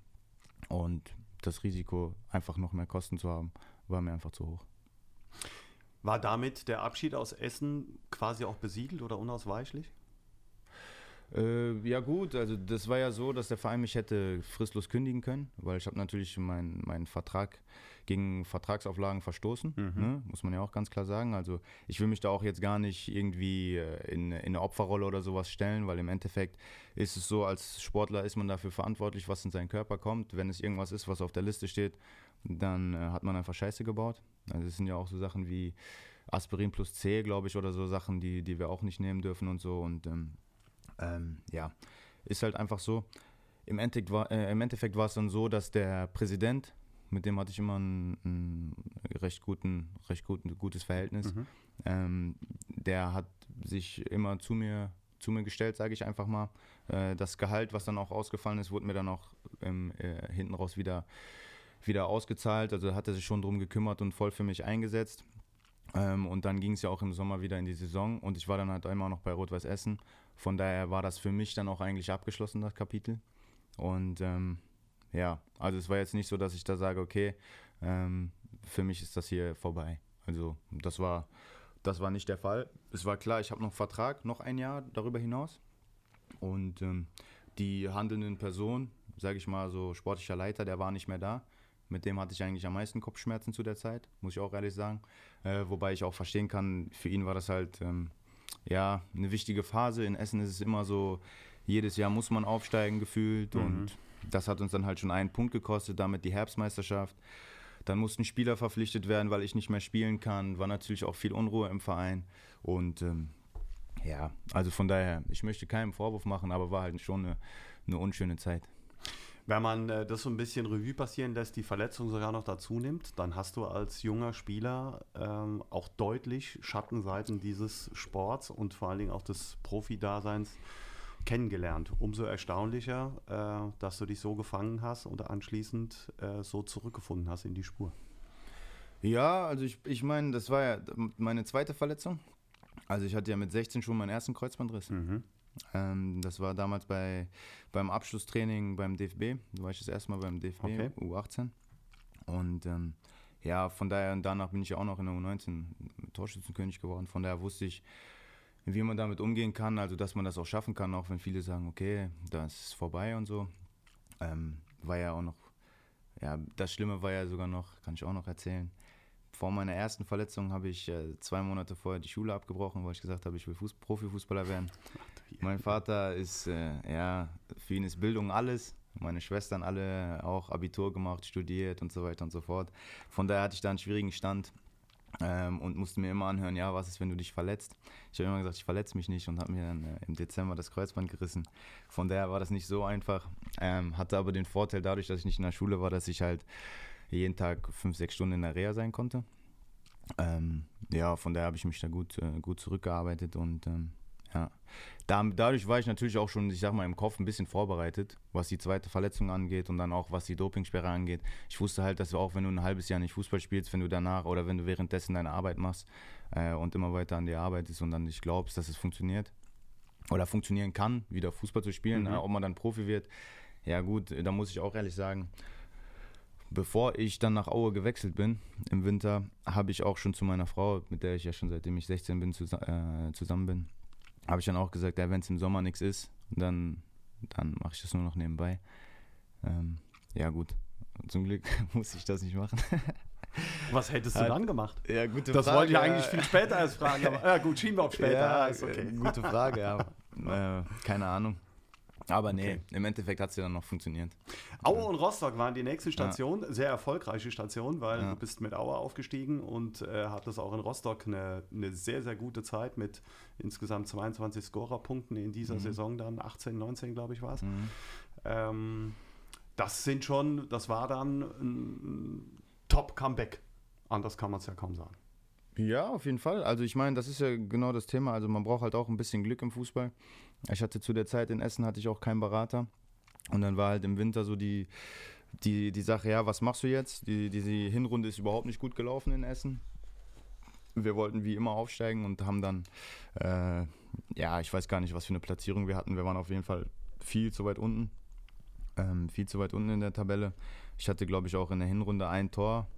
[SPEAKER 1] Und das Risiko, einfach noch mehr Kosten zu haben, war mir einfach zu hoch.
[SPEAKER 2] War damit der Abschied aus Essen quasi auch besiegelt oder unausweichlich?
[SPEAKER 1] Äh, ja gut, also das war ja so, dass der Verein mich hätte fristlos kündigen können, weil ich habe natürlich meinen mein Vertrag gegen Vertragsauflagen verstoßen, mhm. ne? muss man ja auch ganz klar sagen. Also ich will mich da auch jetzt gar nicht irgendwie äh, in, in eine Opferrolle oder sowas stellen, weil im Endeffekt ist es so, als Sportler ist man dafür verantwortlich, was in seinen Körper kommt. Wenn es irgendwas ist, was auf der Liste steht, dann äh, hat man einfach Scheiße gebaut. Also es sind ja auch so Sachen wie Aspirin plus C, glaube ich, oder so Sachen, die, die wir auch nicht nehmen dürfen und so. Und ähm, ähm, ja, ist halt einfach so. Im Endeffekt, war, äh, Im Endeffekt war es dann so, dass der Präsident, mit dem hatte ich immer ein, ein recht, guten, recht guten, gutes Verhältnis, mhm. ähm, der hat sich immer zu mir, zu mir gestellt, sage ich einfach mal. Äh, das Gehalt, was dann auch ausgefallen ist, wurde mir dann auch ähm, äh, hinten raus wieder, wieder ausgezahlt. Also hat er sich schon darum gekümmert und voll für mich eingesetzt. Ähm, und dann ging es ja auch im Sommer wieder in die Saison und ich war dann halt immer noch bei Rot-Weiß Essen. Von daher war das für mich dann auch eigentlich abgeschlossen, das Kapitel. Und ähm, ja, also es war jetzt nicht so, dass ich da sage, okay, ähm, für mich ist das hier vorbei. Also das war, das war nicht der Fall. Es war klar, ich habe noch Vertrag, noch ein Jahr darüber hinaus. Und ähm, die handelnden Personen, sage ich mal so sportlicher Leiter, der war nicht mehr da. Mit dem hatte ich eigentlich am meisten Kopfschmerzen zu der Zeit, muss ich auch ehrlich sagen. Äh, wobei ich auch verstehen kann, für ihn war das halt ähm, ja eine wichtige Phase. In Essen ist es immer so, jedes Jahr muss man aufsteigen gefühlt mhm. und das hat uns dann halt schon einen Punkt gekostet, damit die Herbstmeisterschaft. Dann mussten Spieler verpflichtet werden, weil ich nicht mehr spielen kann. War natürlich auch viel Unruhe im Verein. Und ähm, ja, also von daher, ich möchte keinen Vorwurf machen, aber war halt schon eine, eine unschöne Zeit.
[SPEAKER 2] Wenn man äh, das so ein bisschen Revue passieren lässt, die Verletzung sogar noch dazu nimmt, dann hast du als junger Spieler ähm, auch deutlich Schattenseiten dieses Sports und vor allen Dingen auch des Profi-Daseins kennengelernt. Umso erstaunlicher, äh, dass du dich so gefangen hast und anschließend äh, so zurückgefunden hast in die Spur.
[SPEAKER 1] Ja, also ich, ich meine, das war ja meine zweite Verletzung. Also ich hatte ja mit 16 schon meinen ersten Kreuzbandriss. Mhm. Ähm, das war damals bei, beim Abschlusstraining beim DFB. Da war ich das erste Mal beim DFB, okay. U18. Und ähm, ja, von daher, und danach bin ich ja auch noch in der U19 Torschützenkönig geworden. Von daher wusste ich, wie man damit umgehen kann, also dass man das auch schaffen kann, auch wenn viele sagen, okay, das ist vorbei und so. Ähm, war ja auch noch, ja, das Schlimme war ja sogar noch, kann ich auch noch erzählen, vor meiner ersten Verletzung habe ich äh, zwei Monate vorher die Schule abgebrochen, weil ich gesagt habe, ich will Fuß Profifußballer werden. Mein Vater ist, äh, ja, für ihn ist Bildung alles. Meine Schwestern alle auch Abitur gemacht, studiert und so weiter und so fort. Von daher hatte ich da einen schwierigen Stand ähm, und musste mir immer anhören, ja, was ist, wenn du dich verletzt? Ich habe immer gesagt, ich verletze mich nicht und habe mir dann äh, im Dezember das Kreuzband gerissen. Von daher war das nicht so einfach. Ähm, hatte aber den Vorteil dadurch, dass ich nicht in der Schule war, dass ich halt jeden Tag fünf, sechs Stunden in der Reha sein konnte. Ähm, ja, von daher habe ich mich da gut, äh, gut zurückgearbeitet und ähm, Ja. Da, dadurch war ich natürlich auch schon, ich sag mal, im Kopf ein bisschen vorbereitet, was die zweite Verletzung angeht und dann auch was die Dopingsperre angeht. Ich wusste halt, dass du auch, wenn du ein halbes Jahr nicht Fußball spielst, wenn du danach oder wenn du währenddessen deine Arbeit machst äh, und immer weiter an dir arbeitest und dann nicht glaubst, dass es funktioniert oder funktionieren kann, wieder Fußball zu spielen, mhm. äh, ob man dann Profi wird. Ja gut, da muss ich auch ehrlich sagen, bevor ich dann nach Aue gewechselt bin im Winter, habe ich auch schon zu meiner Frau, mit der ich ja schon seitdem ich 16 bin, äh, zusammen bin, habe ich dann auch gesagt, ja, wenn es im Sommer nichts ist, dann, dann mache ich das nur noch nebenbei. Ähm, ja, gut. Zum Glück muss ich das nicht machen.
[SPEAKER 2] Was hättest du dann gemacht?
[SPEAKER 1] Ja, gute
[SPEAKER 2] das
[SPEAKER 1] Frage.
[SPEAKER 2] Das wollte ich eigentlich viel später als fragen. Aber, ja, gut, schieben wir auf später.
[SPEAKER 1] Ja, ist okay. Gute Frage, ja. äh, keine Ahnung. Aber nee, okay. im Endeffekt hat es ja dann noch funktioniert.
[SPEAKER 2] Aue und Rostock waren die nächste Station, ja. sehr erfolgreiche Station, weil ja. du bist mit Aue aufgestiegen und äh, hattest auch in Rostock eine, eine, sehr, sehr gute Zeit mit insgesamt 22 Scorerpunkten in dieser mhm. Saison dann, 18, 19 glaube ich war es. Mhm. Ähm, das sind schon, das war dann ein Top-Comeback. Anders kann man es ja kaum sagen.
[SPEAKER 1] Ja, auf jeden Fall. Also ich meine, das ist ja genau das Thema. Also man braucht halt auch ein bisschen Glück im Fußball. Ich hatte zu der Zeit in Essen hatte ich auch keinen Berater. Und dann war halt im Winter so die, die, die Sache, ja, was machst du jetzt? Die, diese Hinrunde ist überhaupt nicht gut gelaufen in Essen. Wir wollten wie immer aufsteigen und haben dann, äh, ja, ich weiß gar nicht, was für eine Platzierung wir hatten. Wir waren auf jeden Fall viel zu weit unten. Ähm, viel zu weit unten in der Tabelle. Ich hatte, glaube ich, auch in der Hinrunde ein Tor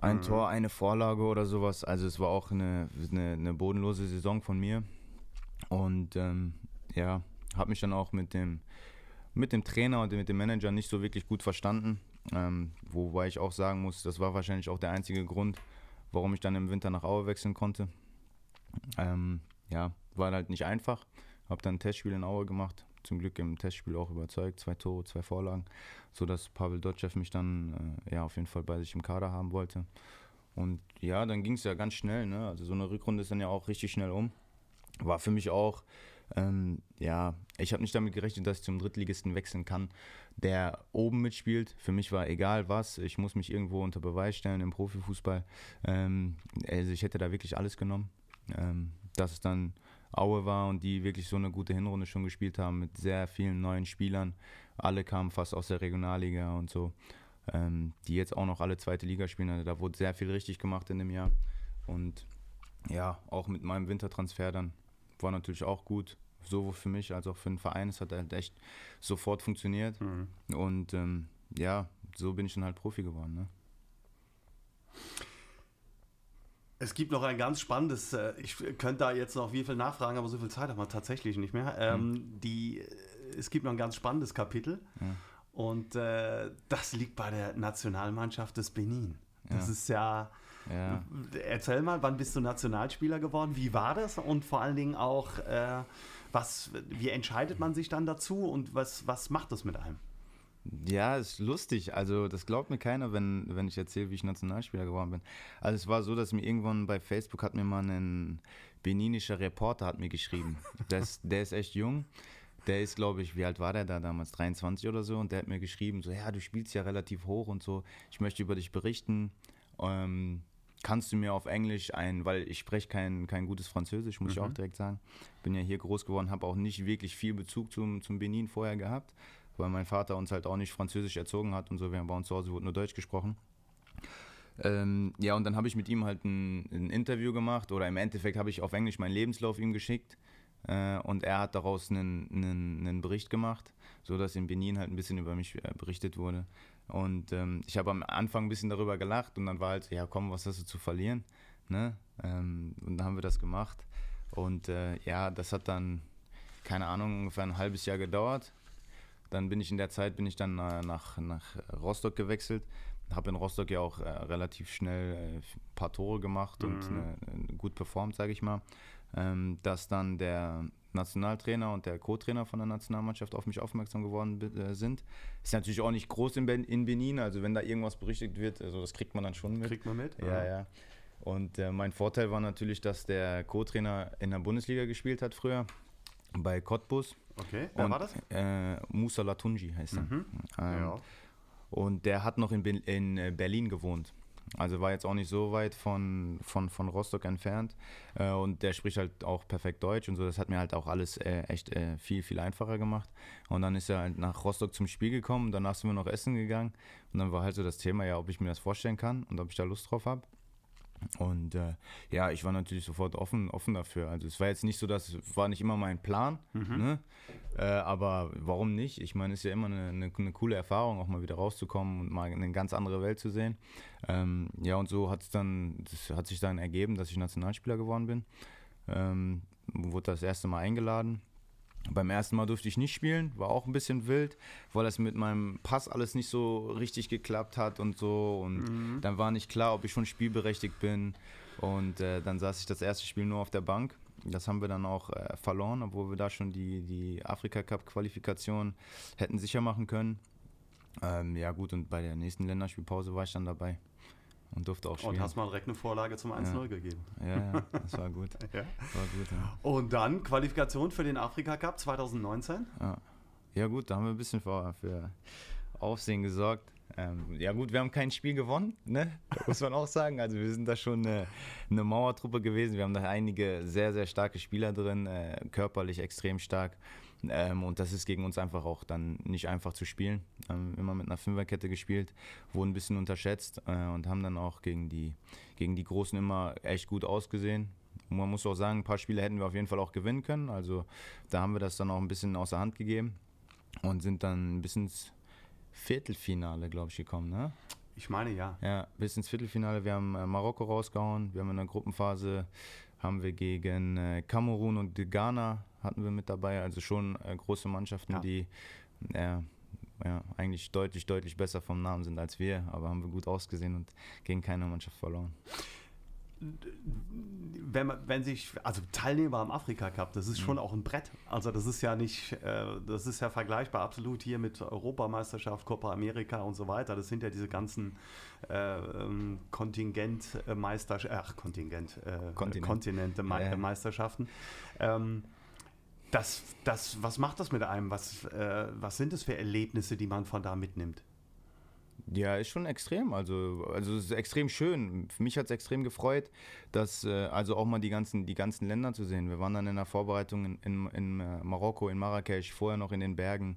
[SPEAKER 1] ein mhm. Tor, eine Vorlage oder sowas. Also es war auch eine, eine, eine bodenlose Saison von mir. Und ähm, ja, habe mich dann auch mit dem, mit dem Trainer und mit dem Manager nicht so wirklich gut verstanden. Ähm, wobei ich auch sagen muss, das war wahrscheinlich auch der einzige Grund, warum ich dann im Winter nach Aue wechseln konnte. Ähm, ja, war halt nicht einfach. Habe dann ein Testspiel in Aue gemacht, zum Glück im Testspiel auch überzeugt. Zwei Tore, zwei Vorlagen, sodass Pavel Dotschew mich dann äh, ja, auf jeden Fall bei sich im Kader haben wollte. Und ja, dann ging es ja ganz schnell. Ne? Also so eine Rückrunde ist dann ja auch richtig schnell um. War für mich auch, ähm, ja, ich habe nicht damit gerechnet, dass ich zum Drittligisten wechseln kann, der oben mitspielt. Für mich war egal was, ich muss mich irgendwo unter Beweis stellen im Profifußball. Ähm, also ich hätte da wirklich alles genommen. Ähm, dass es dann Aue war und die wirklich so eine gute Hinrunde schon gespielt haben mit sehr vielen neuen Spielern. Alle kamen fast aus der Regionalliga und so, ähm, die jetzt auch noch alle zweite Liga spielen. Also da wurde sehr viel richtig gemacht in dem Jahr. Und ja, auch mit meinem Wintertransfer dann war natürlich auch gut. Sowohl für mich als auch für den Verein. Es hat halt echt sofort funktioniert. Mhm. Und ähm, ja, so bin ich dann halt Profi geworden. Ne?
[SPEAKER 2] Es gibt noch ein ganz spannendes, äh, ich könnte da jetzt noch wie viel nachfragen, aber so viel Zeit haben wir tatsächlich nicht mehr. Ähm, mhm. die, es gibt noch ein ganz spannendes Kapitel ja. und äh, das liegt bei der Nationalmannschaft des Benin. Das ja. ist ja, ja, erzähl mal, wann bist du Nationalspieler geworden? Wie war das? Und vor allen Dingen auch, äh, was, wie entscheidet man sich dann dazu und was, was macht das mit einem?
[SPEAKER 1] Ja, ist lustig. Also, das glaubt mir keiner, wenn, wenn ich erzähle, wie ich Nationalspieler geworden bin. Also, es war so, dass mir irgendwann bei Facebook hat mir mal ein beninischer Reporter hat mir geschrieben. Das, der ist echt jung. Der ist, glaube ich, wie alt war der da damals? 23 oder so. Und der hat mir geschrieben, so, ja, du spielst ja relativ hoch und so. Ich möchte über dich berichten. Ähm, kannst du mir auf Englisch ein, weil ich spreche kein, kein gutes Französisch, muss mhm. ich auch direkt sagen. Bin ja hier groß geworden, habe auch nicht wirklich viel Bezug zum, zum Benin vorher gehabt weil mein Vater uns halt auch nicht Französisch erzogen hat und so. Wir haben bei uns zu Hause wurde nur Deutsch gesprochen. Ähm, ja, und dann habe ich mit ihm halt ein, ein, Interview gemacht oder im Endeffekt habe ich auf Englisch meinen Lebenslauf ihm geschickt äh, und er hat daraus einen, einen, einen, Bericht gemacht, sodass in Benin halt ein bisschen über mich äh, berichtet wurde. Und ähm, ich habe am Anfang ein bisschen darüber gelacht und dann war halt, ja komm, was hast du zu verlieren? Ne? Ähm, und dann haben wir das gemacht. Und äh, ja, das hat dann, keine Ahnung, ungefähr ein halbes Jahr gedauert. Dann bin ich in der Zeit bin ich dann äh, nach, nach Rostock gewechselt. Habe in Rostock ja auch äh, relativ schnell äh, ein paar Tore gemacht mhm. und gut performt, sage ich mal. Ähm, dass dann der Nationaltrainer und der Co-Trainer von der Nationalmannschaft auf mich aufmerksam geworden äh, sind. Ist natürlich auch nicht groß in, ben in, Benin, also wenn da irgendwas berichtet wird, also das kriegt man dann schon mit.
[SPEAKER 2] Kriegt man mit?
[SPEAKER 1] Ja, ja. Und äh, mein Vorteil war natürlich, dass der Co-Trainer in der Bundesliga gespielt hat früher, bei Cottbus.
[SPEAKER 2] Okay, wer und, war das?
[SPEAKER 1] Äh, Musa Latunji heißt er. Mhm. Ähm, ja. Und der hat noch in, in äh, Berlin gewohnt. Also war jetzt auch nicht so weit von, von, von Rostock entfernt. Äh, und der spricht halt auch perfekt Deutsch und so. Das hat mir halt auch alles äh, echt äh, viel, viel einfacher gemacht. Und dann ist er halt nach Rostock zum Spiel gekommen. Danach sind wir noch essen gegangen. Und dann war halt so das Thema, ja, ob ich mir das vorstellen kann und ob ich da Lust drauf habe. Und äh, ja, ich war natürlich sofort offen, offen dafür. Also es war jetzt nicht so, dass es war nicht immer mein Plan, mhm. ne? Äh, aber warum nicht? Ich meine, es ist ja immer eine, eine, eine, coole Erfahrung, auch mal wieder rauszukommen und mal eine ganz andere Welt zu sehen. Ähm, ja, und so hat es dann, das hat sich dann ergeben, dass ich Nationalspieler geworden bin. Ähm, wurde das erste Mal eingeladen beim ersten Mal durfte ich nicht spielen, war auch ein bisschen wild, weil das mit meinem Pass alles nicht so richtig geklappt hat und so. Und mhm. dann war nicht klar, ob ich schon spielberechtigt bin. Und äh, dann saß ich das erste Spiel nur auf der Bank. Das haben wir dann auch äh, verloren, obwohl wir da schon die, die Afrika-Cup-Qualifikation hätten sicher machen können. Ähm, ja, gut, und bei der nächsten Länderspielpause war ich dann dabei und durfte auch spielen.
[SPEAKER 2] Und hast mal direkt eine Vorlage zum 1-0
[SPEAKER 1] ja.
[SPEAKER 2] gegeben.
[SPEAKER 1] Ja, ja, das war gut. ja. war
[SPEAKER 2] gut ja. Und dann Qualifikation für den Afrika Cup 2019?
[SPEAKER 1] Ja. ja, gut, da haben wir ein bisschen für, für Aufsehen gesorgt. Ähm, ja gut, wir haben kein Spiel gewonnen, ne? muss man auch sagen. Also wir sind da schon eine, eine, Mauertruppe gewesen. Wir haben da einige sehr, sehr starke Spieler drin, äh, körperlich extrem stark. Ähm, und das ist gegen uns einfach auch dann nicht einfach zu spielen. Ähm, immer mit einer Fünferkette gespielt, wurden ein bisschen unterschätzt äh, und haben dann auch gegen die, gegen die Großen immer echt gut ausgesehen. Und man muss auch sagen, ein paar Spiele hätten wir auf jeden Fall auch gewinnen können. Also da haben wir das dann auch ein bisschen außer Hand gegeben und sind dann bis ins Viertelfinale, glaube ich, gekommen. Ne?
[SPEAKER 2] Ich meine ja.
[SPEAKER 1] Ja, bis ins Viertelfinale. Wir haben äh, Marokko rausgehauen. Wir haben in der Gruppenphase haben wir gegen äh, Kamerun und Ghana hatten wir mit dabei. Also schon äh, große Mannschaften, ja. die äh, ja, eigentlich deutlich, deutlich besser vom Namen sind als wir, aber haben wir gut ausgesehen und gegen keine Mannschaft verloren
[SPEAKER 2] wenn, man, wenn sich, also Teilnehmer am Afrika Cup, das ist schon mhm. auch ein Brett. Also das ist ja nicht, äh, das ist ja vergleichbar absolut hier mit Europameisterschaft, Copa America und so weiter. Das sind ja diese ganzen äh, ähm, Kontingentmeisterschaften, ach Kontingent, äh, Kontinent. Kontinente ja. Meisterschaften. Ähm, das, das, was macht das mit einem? Was, äh, was sind das für Erlebnisse, die man von da mitnimmt?
[SPEAKER 1] Ja, ist schon extrem. Also, also es ist extrem schön. Für mich hat es extrem gefreut, dass äh, also auch mal die ganzen, die ganzen Länder zu sehen. Wir waren dann in der Vorbereitung in, in, in äh, Marokko, in Marrakesch, vorher noch in den Bergen.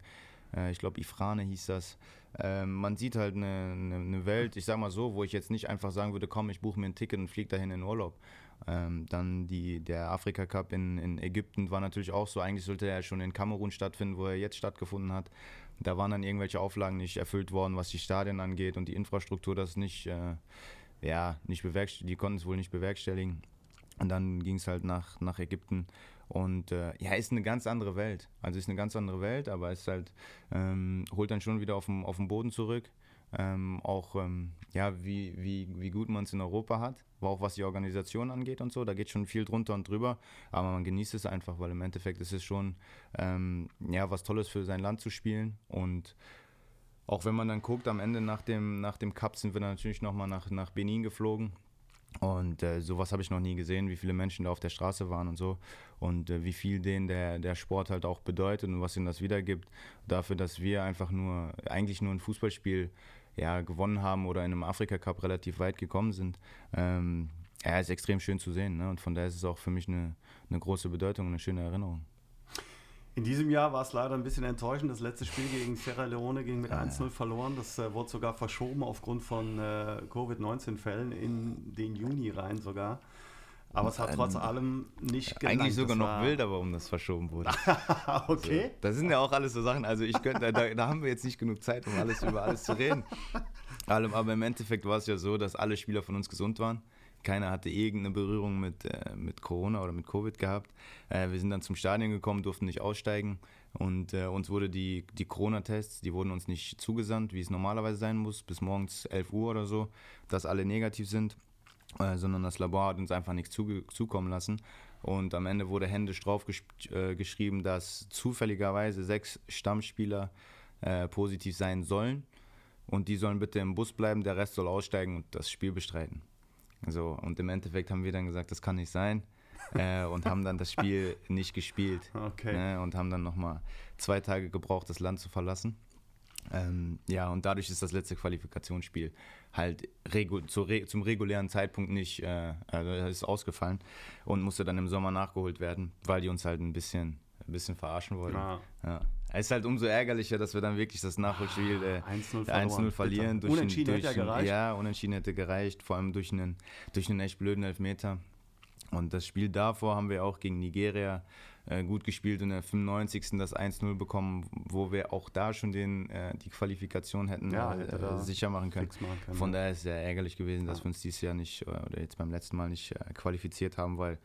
[SPEAKER 1] Äh, ich glaube, Ifrane hieß das. Ähm, man sieht halt eine, eine, eine, Welt, ich sag mal so, wo ich jetzt nicht einfach sagen würde, komm, ich buche mir ein Ticket und fliege dahin in Urlaub. Ähm, dann die, der Afrika Cup in, in Ägypten war natürlich auch so. Eigentlich sollte er schon in Kamerun stattfinden, wo er jetzt stattgefunden hat. Da waren dann irgendwelche Auflagen nicht erfüllt worden, was die Stadien angeht und die Infrastruktur das nicht, äh, ja, nicht bewerkstelligen, die konnten es wohl nicht bewerkstelligen. Und dann ging es halt nach, nach Ägypten. Und äh, ja, ist eine ganz andere Welt. Also ist eine ganz andere Welt, aber es halt, ähm, holt dann schon wieder auf den, Boden zurück. Ähm, auch ähm, ja, wie, wie, wie gut man es in Europa hat, aber auch was die Organisation angeht und so, da geht schon viel drunter und drüber, aber man genießt es einfach, weil im Endeffekt ist es schon ähm, ja, was Tolles für sein Land zu spielen und auch wenn man dann guckt, am Ende nach dem, nach dem Cup sind wir dann natürlich nochmal nach, nach Benin geflogen und äh, sowas habe ich noch nie gesehen, wie viele Menschen da auf der Straße waren und so. Und äh, wie viel denen der, der Sport halt auch bedeutet und was ihnen das wiedergibt. Dafür, dass wir einfach nur, eigentlich nur ein Fußballspiel ja, gewonnen haben oder in einem Afrika Cup relativ weit gekommen sind. Ähm, ja, ist extrem schön zu sehen. Ne? Und von daher ist es auch für mich eine, eine große Bedeutung und eine schöne Erinnerung.
[SPEAKER 2] In diesem Jahr war es leider ein bisschen enttäuschend. Das letzte Spiel gegen Sierra Leone ging mit ah, 1-0 verloren. Das äh, wurde sogar verschoben aufgrund von äh, Covid-19-Fällen in den Juni rein sogar. Aber es hat trotz allem nicht
[SPEAKER 1] gelangt. Eigentlich sogar noch wilder, warum das verschoben wurde.
[SPEAKER 2] okay.
[SPEAKER 1] So, das sind ja auch alles so Sachen, also ich könnte, da, da, haben wir jetzt nicht genug Zeit, um alles über alles zu reden. Aber im Endeffekt war es ja so, dass alle Spieler von uns gesund waren. Keiner hatte irgendeine Berührung mit, äh, mit Corona oder mit Covid gehabt. Äh, wir sind dann zum Stadion gekommen, durften nicht aussteigen und äh, uns wurde die, die Corona-Tests, die wurden uns nicht zugesandt, wie es normalerweise sein muss, bis morgens 11 Uhr oder so, dass alle negativ sind. Äh, sondern das Labor hat uns einfach nichts zukommen lassen. Und am Ende wurde händisch drauf äh, geschrieben, dass zufälligerweise sechs Stammspieler äh, positiv sein sollen. Und die sollen bitte im Bus bleiben, der Rest soll aussteigen und das Spiel bestreiten. So, und im Endeffekt haben wir dann gesagt, das kann nicht sein. äh, und haben dann das Spiel nicht gespielt.
[SPEAKER 2] Okay.
[SPEAKER 1] Ne, und haben dann nochmal zwei Tage gebraucht, das Land zu verlassen. Ähm, ja, und dadurch ist das letzte Qualifikationsspiel halt regu zu re zum regulären Zeitpunkt nicht, äh, also ist ausgefallen und musste dann im Sommer nachgeholt werden, weil die uns halt ein bisschen, ein bisschen verarschen wollten.
[SPEAKER 2] Ja.
[SPEAKER 1] Ja. Es ist halt umso ärgerlicher, dass wir dann wirklich das Nachholspiel äh,
[SPEAKER 2] 1-0
[SPEAKER 1] 1-0
[SPEAKER 2] verloren,
[SPEAKER 1] verlieren. Durch
[SPEAKER 2] Unentschieden
[SPEAKER 1] einen,
[SPEAKER 2] hätte
[SPEAKER 1] durch
[SPEAKER 2] ja
[SPEAKER 1] einen-
[SPEAKER 2] gereicht.
[SPEAKER 1] Ja, unentschieden hätte gereicht, vor allem durch einen, durch einen echt blöden Elfmeter. Und das Spiel davor haben wir auch gegen Nigeria äh, gut gespielt und in der 95. das 1-0 bekommen, wo wir auch da schon den, äh, die Qualifikation hätten
[SPEAKER 2] Ja,
[SPEAKER 1] äh,
[SPEAKER 2] hätte
[SPEAKER 1] sicher machen können.
[SPEAKER 2] machen können,
[SPEAKER 1] Von daher ist es sehr ärgerlich gewesen, dass wir uns dieses Jahr nicht oder jetzt beim letzten Mal nicht äh, qualifiziert haben, weil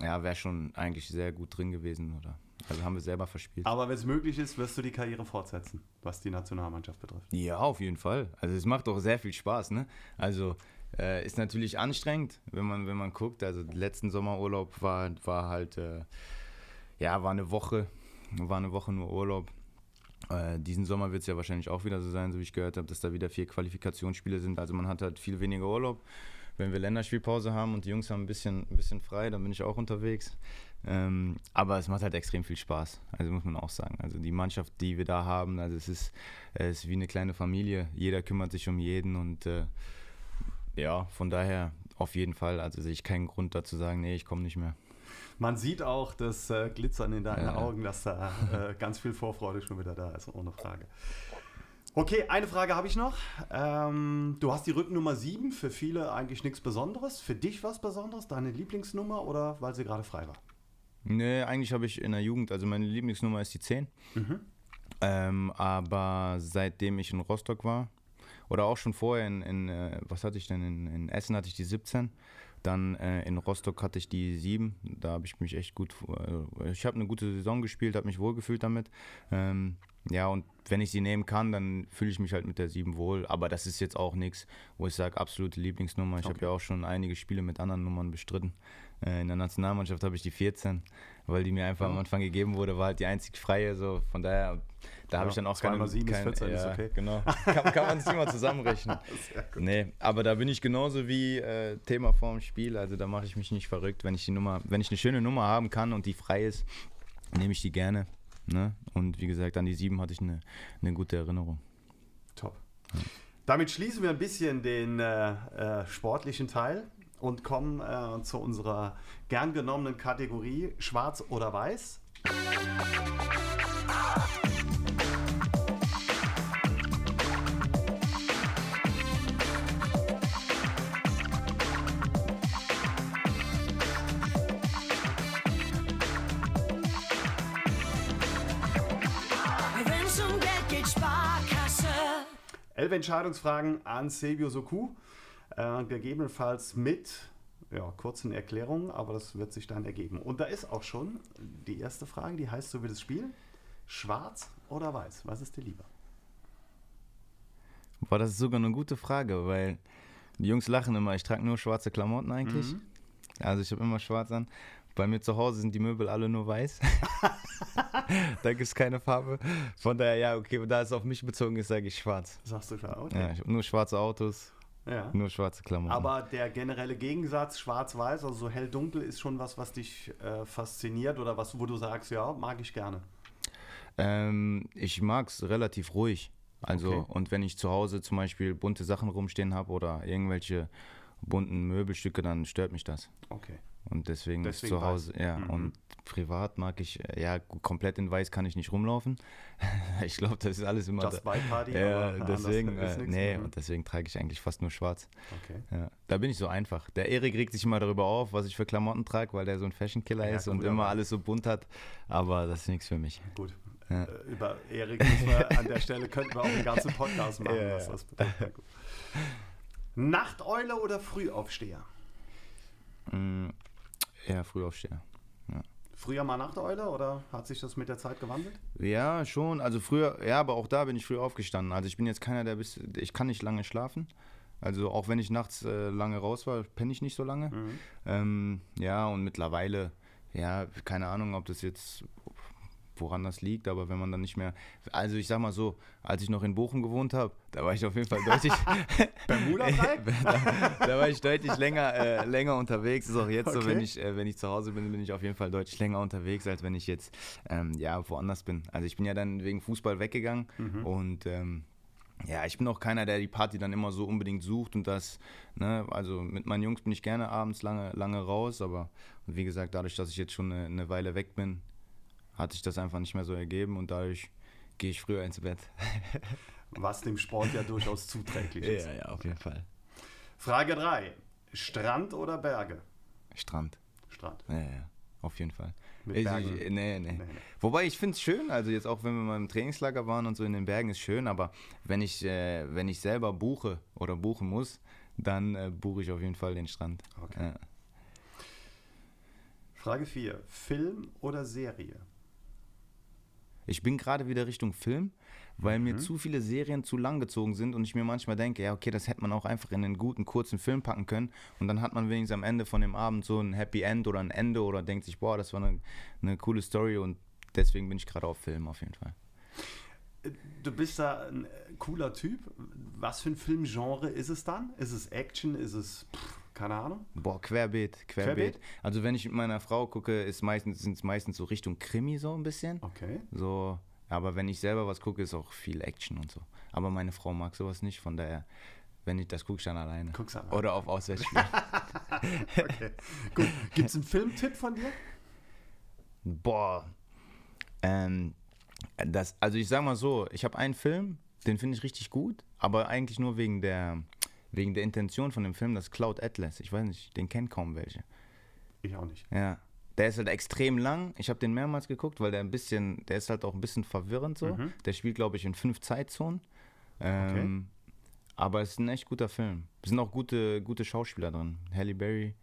[SPEAKER 1] ja, wäre schon eigentlich sehr gut drin gewesen. Oder? Also haben wir selber verspielt.
[SPEAKER 2] Aber wenn es möglich ist, wirst du die Karriere fortsetzen, was die Nationalmannschaft betrifft.
[SPEAKER 1] Ja, auf jeden Fall. Also es macht auch sehr viel Spaß, ne? Also äh, ist natürlich anstrengend, wenn man, wenn man guckt. Also letzten Sommerurlaub war, war halt, äh, ja, war eine Woche, war eine Woche nur Urlaub. Äh, diesen Sommer wird es ja wahrscheinlich auch wieder so sein, so wie ich gehört habe, dass da wieder vier Qualifikationsspiele sind. Also man hat halt viel weniger Urlaub. Wenn wir Länderspielpause haben und die Jungs haben ein bisschen, ein bisschen frei, dann bin ich auch unterwegs. Ähm, aber es macht halt extrem viel Spaß, also muss man auch sagen. Also die Mannschaft, die wir da haben, also es ist, es ist wie eine kleine Familie. Jeder kümmert sich um jeden und äh, ja, von daher auf jeden Fall. Also sehe ich keinen Grund dazu sagen, nee, ich komme nicht mehr.
[SPEAKER 2] Man sieht auch das äh, Glitzern in deinen
[SPEAKER 1] Ja.
[SPEAKER 2] Augen, dass da äh, ganz viel Vorfreude schon wieder da ist, ohne Frage. Okay, eine Frage habe ich noch. Ähm, du hast die Rückennummer 7, für viele eigentlich nichts Besonderes. Für dich was Besonderes? Deine Lieblingsnummer oder weil sie gerade frei war?
[SPEAKER 1] Nee, eigentlich habe ich in der Jugend, also meine Lieblingsnummer ist die 10.
[SPEAKER 2] Mhm.
[SPEAKER 1] Ähm, aber seitdem ich in Rostock war, oder auch schon vorher in, in äh, was hatte ich denn, in, in Essen hatte ich die 17, dann äh, in Rostock hatte ich die 7, da habe ich mich echt gut, äh, ich habe eine gute Saison gespielt, habe mich wohlgefühlt damit. Ähm, ja, und wenn ich sie nehmen kann, dann fühle ich mich halt mit der 7 wohl, aber das ist jetzt auch nichts, wo ich sage, absolute Lieblingsnummer. Ich habe
[SPEAKER 2] Okay.
[SPEAKER 1] ja auch schon einige Spiele mit anderen Nummern bestritten. Äh, in der Nationalmannschaft habe ich die 14, weil die mir einfach am Anfang gegeben wurde, war halt die einzig freie, so von daher, da habe
[SPEAKER 2] Ja,
[SPEAKER 1] ich dann auch keine...
[SPEAKER 2] sieben ist
[SPEAKER 1] kein-
[SPEAKER 2] 14, ist
[SPEAKER 1] ja,
[SPEAKER 2] okay.
[SPEAKER 1] Genau, kann, kann man sich immer zusammenrechnen. Nee, aber da bin ich genauso wie äh, Thema vorm Spiel, also da mache ich mich nicht verrückt, wenn ich die Nummer, wenn ich eine schöne Nummer haben kann und die frei ist, nehme ich die gerne. Ne? Und wie gesagt, an die 7 hatte ich eine, eine gute Erinnerung.
[SPEAKER 2] Top. Damit schließen wir ein bisschen den äh, äh, sportlichen Teil und kommen äh, zu unserer gern genommenen Kategorie Schwarz oder Weiß. Elf Entscheidungsfragen an Silvio Soku, äh, gegebenenfalls mit ja, kurzen Erklärungen, aber das wird sich dann ergeben. Und da ist auch schon die erste Frage, die heißt so wie das Spiel: Schwarz oder Weiß? Was ist dir lieber?
[SPEAKER 1] Boah, das ist sogar eine gute Frage, weil die Jungs lachen immer, ich trage nur schwarze Klamotten eigentlich.
[SPEAKER 2] Mhm.
[SPEAKER 1] Also ich habe immer schwarz an. Bei mir zu Hause sind die Möbel alle nur weiß. da gibt es keine Farbe. Von daher, ja, okay, da es auf mich bezogen ist, sage ich schwarz.
[SPEAKER 2] Sagst du
[SPEAKER 1] Ja,
[SPEAKER 2] okay.
[SPEAKER 1] ich habe nur schwarze Autos,
[SPEAKER 2] Ja.
[SPEAKER 1] nur schwarze Klamotten.
[SPEAKER 2] Aber der generelle Gegensatz schwarz-weiß, also so hell-dunkel, ist schon was, was dich äh, fasziniert oder was, wo du sagst, ja, mag ich gerne.
[SPEAKER 1] Ähm, ich mag es relativ ruhig. Also,
[SPEAKER 2] Okay.
[SPEAKER 1] und wenn ich zu Hause zum Beispiel bunte Sachen rumstehen habe oder irgendwelche bunten Möbelstücke, dann stört mich das.
[SPEAKER 2] Okay.
[SPEAKER 1] Und deswegen,
[SPEAKER 2] Deswegen
[SPEAKER 1] zu Hause,
[SPEAKER 2] weiß.
[SPEAKER 1] ja.
[SPEAKER 2] Mhm.
[SPEAKER 1] Und privat mag ich, äh, ja, komplett in weiß kann ich nicht rumlaufen. ich glaube, das ist alles immer.
[SPEAKER 2] Just
[SPEAKER 1] da-
[SPEAKER 2] by Party,
[SPEAKER 1] ja,
[SPEAKER 2] aber
[SPEAKER 1] deswegen, äh, nee,
[SPEAKER 2] Mhm.
[SPEAKER 1] und deswegen trage ich eigentlich fast nur schwarz.
[SPEAKER 2] Okay.
[SPEAKER 1] Ja. Da bin ich so einfach. Der Erik regt sich immer darüber auf, was ich für Klamotten trage, weil der so ein Fashion-Killer
[SPEAKER 2] Ja,
[SPEAKER 1] ist und immer alles so bunt hat. Aber das ist nichts für mich.
[SPEAKER 2] Gut.
[SPEAKER 1] Ja.
[SPEAKER 2] Äh, Über Erik müssen wir an der Stelle könnten wir auch einen ganzen Podcast machen,
[SPEAKER 1] Ja,
[SPEAKER 2] was das gut. Nachteule oder Frühaufsteher?
[SPEAKER 1] Mm, Ja, Frühaufsteher.
[SPEAKER 2] Früher mal Nachteule oder hat sich das mit der Zeit gewandelt?
[SPEAKER 1] Ja, schon. Also früher, ja, aber auch da bin ich früh aufgestanden. Also ich bin jetzt keiner, der bis, ich kann nicht lange schlafen. Also auch wenn ich nachts äh, lange raus war, penne ich nicht so lange.
[SPEAKER 2] Mhm.
[SPEAKER 1] Ähm, ja, und mittlerweile, ja, keine Ahnung, ob das jetzt, woran das liegt, aber wenn man dann nicht mehr, also ich sag mal so, als ich noch in Bochum gewohnt habe, da war ich auf jeden Fall deutlich,
[SPEAKER 2] Bermuda-Dreieck?
[SPEAKER 1] da, da war ich deutlich länger, äh, länger unterwegs. Ist auch jetzt so,
[SPEAKER 2] Okay.
[SPEAKER 1] wenn ich, äh, wenn ich zu Hause bin, bin ich auf jeden Fall deutlich länger unterwegs, als wenn ich jetzt ähm, ja, woanders bin. Also ich bin ja dann wegen Fußball weggegangen
[SPEAKER 2] Mhm.
[SPEAKER 1] und ähm, Ja, ich bin auch keiner, der die Party dann immer so unbedingt sucht und das, ne, also mit meinen Jungs bin ich gerne abends lange, lange raus, aber wie gesagt, dadurch, dass ich jetzt schon eine, eine Weile weg bin, hat sich das einfach nicht mehr so ergeben und dadurch gehe ich früher ins Bett.
[SPEAKER 2] Was dem Sport ja durchaus zuträglich ist.
[SPEAKER 1] ja, auf jeden Fall.
[SPEAKER 2] Frage 3. Strand oder Berge?
[SPEAKER 1] Strand.
[SPEAKER 2] Strand.
[SPEAKER 1] Ja, ja, auf jeden Fall.
[SPEAKER 2] Mit Bergen.
[SPEAKER 1] ich, nee, nee,
[SPEAKER 2] Nee, nee.
[SPEAKER 1] Wobei ich finde es schön, also jetzt auch wenn wir mal im Trainingslager waren und so in den Bergen ist schön, aber wenn ich, äh, wenn ich selber buche oder buchen muss, dann äh, buche ich auf jeden Fall den Strand.
[SPEAKER 2] Okay.
[SPEAKER 1] Ja.
[SPEAKER 2] Frage 4. Film oder Serie?
[SPEAKER 1] Ich bin gerade wieder Richtung Film, weil
[SPEAKER 2] Mhm.
[SPEAKER 1] mir zu viele Serien zu lang gezogen sind und ich mir manchmal denke, ja, okay, das hätte man auch einfach in einen guten, kurzen Film packen können und dann hat man wenigstens am Ende von dem Abend so ein Happy End oder ein Ende oder denkt sich, boah, das war eine, eine coole Story und deswegen bin ich gerade auf Film auf jeden Fall.
[SPEAKER 2] Du bist da ein cooler Typ. Was für ein Filmgenre ist es dann? Ist es Action? Ist es, pff, keine Ahnung?
[SPEAKER 1] Boah, querbeet, querbeet.
[SPEAKER 2] Querbeet?
[SPEAKER 1] Also wenn ich mit meiner Frau gucke, ist meistens, sind es meistens so Richtung Krimi so ein bisschen.
[SPEAKER 2] Okay.
[SPEAKER 1] So, aber wenn ich selber was gucke, ist auch viel Action und so. Aber meine Frau mag sowas nicht, von daher, wenn ich das gucke, ich dann alleine.
[SPEAKER 2] Guck's an.
[SPEAKER 1] Oder auf Auswärtsspiel.
[SPEAKER 2] okay. Gut. Gibt es einen Filmtipp von dir?
[SPEAKER 1] Boah. Ähm, das, also ich sag mal so, ich habe einen Film, den finde ich richtig gut, aber eigentlich nur wegen der, wegen der Intention von dem Film, das Cloud Atlas. Ich weiß nicht, den kennt kaum welche.
[SPEAKER 2] Ich auch nicht.
[SPEAKER 1] Ja. Der ist halt extrem lang. Ich habe den mehrmals geguckt, weil der ein bisschen, der ist halt auch ein bisschen verwirrend so.
[SPEAKER 2] Mhm.
[SPEAKER 1] Der spielt, glaube ich, in fünf Zeitzonen. Ähm, Aber es ist ein echt guter Film. Es sind auch gute, gute Schauspieler drin. Halle Berry.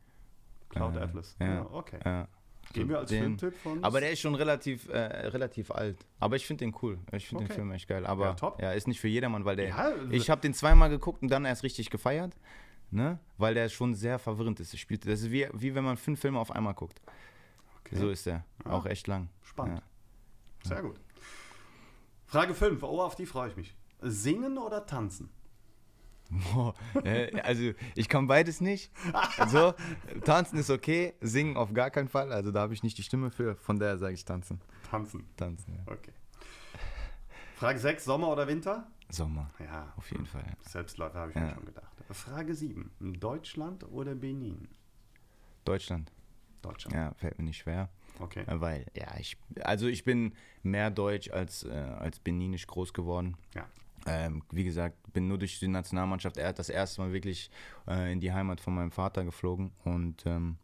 [SPEAKER 2] Cloud
[SPEAKER 1] Äh,
[SPEAKER 2] Atlas.
[SPEAKER 1] Ja,
[SPEAKER 2] okay.
[SPEAKER 1] ja.
[SPEAKER 2] Gehen wir als
[SPEAKER 1] Den-
[SPEAKER 2] Filmtipp von.
[SPEAKER 1] Aber der ist schon relativ, äh, relativ alt. Aber ich finde den cool. Ich finde
[SPEAKER 2] Okay.
[SPEAKER 1] den Film echt geil. Aber
[SPEAKER 2] Ja, top.
[SPEAKER 1] ja, ist nicht für jedermann, weil der.
[SPEAKER 2] Ja,
[SPEAKER 1] ich habe den zweimal geguckt und dann erst richtig gefeiert. Ne? Weil der schon sehr verwirrend ist. Das, spielt, das ist wie, wie wenn man fünf Filme auf einmal guckt.
[SPEAKER 2] Okay.
[SPEAKER 1] So ist der.
[SPEAKER 2] Ja.
[SPEAKER 1] Auch echt lang.
[SPEAKER 2] Spannend. Sehr gut. Frage 5. Oh, auf die freue ich mich. Singen oder tanzen?
[SPEAKER 1] Boah, also ich kann beides nicht. So, tanzen ist okay, singen auf gar keinen Fall. Also da habe ich nicht die Stimme für. Von daher sage ich tanzen.
[SPEAKER 2] Tanzen.
[SPEAKER 1] Tanzen, ja.
[SPEAKER 2] Okay. Frage 6. Sommer oder Winter?
[SPEAKER 1] Sommer,
[SPEAKER 2] Ja,
[SPEAKER 1] auf jeden Fall.
[SPEAKER 2] Selbstläufer habe ich mir
[SPEAKER 1] Ja.
[SPEAKER 2] schon gedacht. Frage 7. Deutschland oder Benin?
[SPEAKER 1] Deutschland,
[SPEAKER 2] Deutschland.
[SPEAKER 1] ja, fällt mir nicht schwer.
[SPEAKER 2] Okay.
[SPEAKER 1] Äh, Weil, ja, ich, also ich bin mehr deutsch als, äh, als beninisch groß geworden.
[SPEAKER 2] Ja.
[SPEAKER 1] Ähm, wie gesagt, bin nur durch die Nationalmannschaft er- das erste Mal wirklich äh, in die Heimat von meinem Vater geflogen und ähm,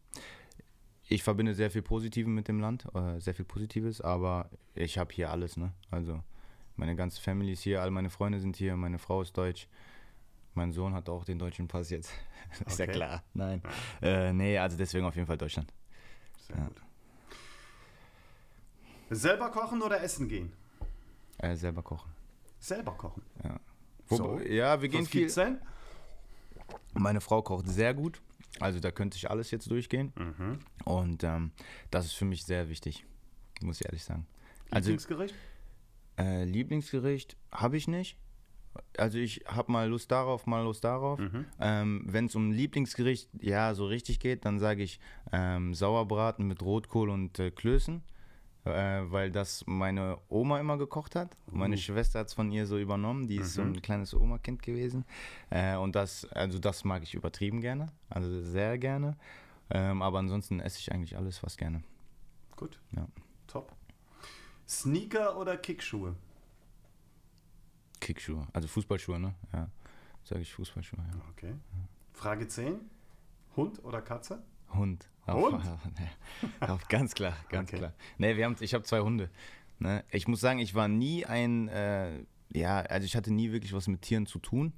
[SPEAKER 1] ich verbinde sehr viel Positives mit dem Land, äh, sehr viel Positives, aber ich habe hier alles, ne? Also meine ganze Family ist hier, all meine Freunde sind hier, meine Frau ist deutsch, mein Sohn hat auch den deutschen Pass jetzt. ist ja
[SPEAKER 2] Okay.
[SPEAKER 1] klar. Nein. Äh, nee, also deswegen auf jeden Fall Deutschland.
[SPEAKER 2] Sehr
[SPEAKER 1] Ja.
[SPEAKER 2] gut. Selber kochen oder essen gehen?
[SPEAKER 1] Äh, selber kochen.
[SPEAKER 2] Selber kochen.
[SPEAKER 1] Wo,
[SPEAKER 2] So.
[SPEAKER 1] Ja, wir gehen viel.
[SPEAKER 2] denn?
[SPEAKER 1] Meine Frau kocht sehr gut. Also da könnte ich alles jetzt durchgehen.
[SPEAKER 2] Mhm.
[SPEAKER 1] Und ähm, das ist für mich sehr wichtig, muss ich ehrlich sagen. Also
[SPEAKER 2] Lieblingsgericht?
[SPEAKER 1] äh, Lieblingsgericht habe ich nicht. Also ich habe mal Lust darauf, mal Lust darauf.
[SPEAKER 2] Mhm.
[SPEAKER 1] Ähm, Wenn es um Lieblingsgericht ja so richtig geht, dann sage ich ähm, Sauerbraten mit Rotkohl und äh, Klößen, äh, weil das meine Oma immer gekocht hat. Meine
[SPEAKER 2] Uh.
[SPEAKER 1] Schwester hat es von ihr so übernommen. Die ist so
[SPEAKER 2] Mhm.
[SPEAKER 1] ein kleines Oma-Kind gewesen. Äh, und das, also das mag ich übertrieben gerne, also sehr gerne. Ähm, aber ansonsten esse ich eigentlich alles fast gerne.
[SPEAKER 2] Gut.
[SPEAKER 1] Ja.
[SPEAKER 2] Top. Sneaker oder Kickschuhe?
[SPEAKER 1] Kickschuhe, also Fußballschuhe, ne? Ja, sage ich Fußballschuhe. Ja.
[SPEAKER 2] Okay. Frage 10. Hund oder Katze?
[SPEAKER 1] Hund.
[SPEAKER 2] Hund?
[SPEAKER 1] Auf, auf, ganz klar, ganz
[SPEAKER 2] Okay.
[SPEAKER 1] klar. Nee, wir haben, ich habe zwei Hunde. Ne? Ich muss sagen, ich war nie ein, äh, ja, also ich hatte nie wirklich was mit Tieren zu tun.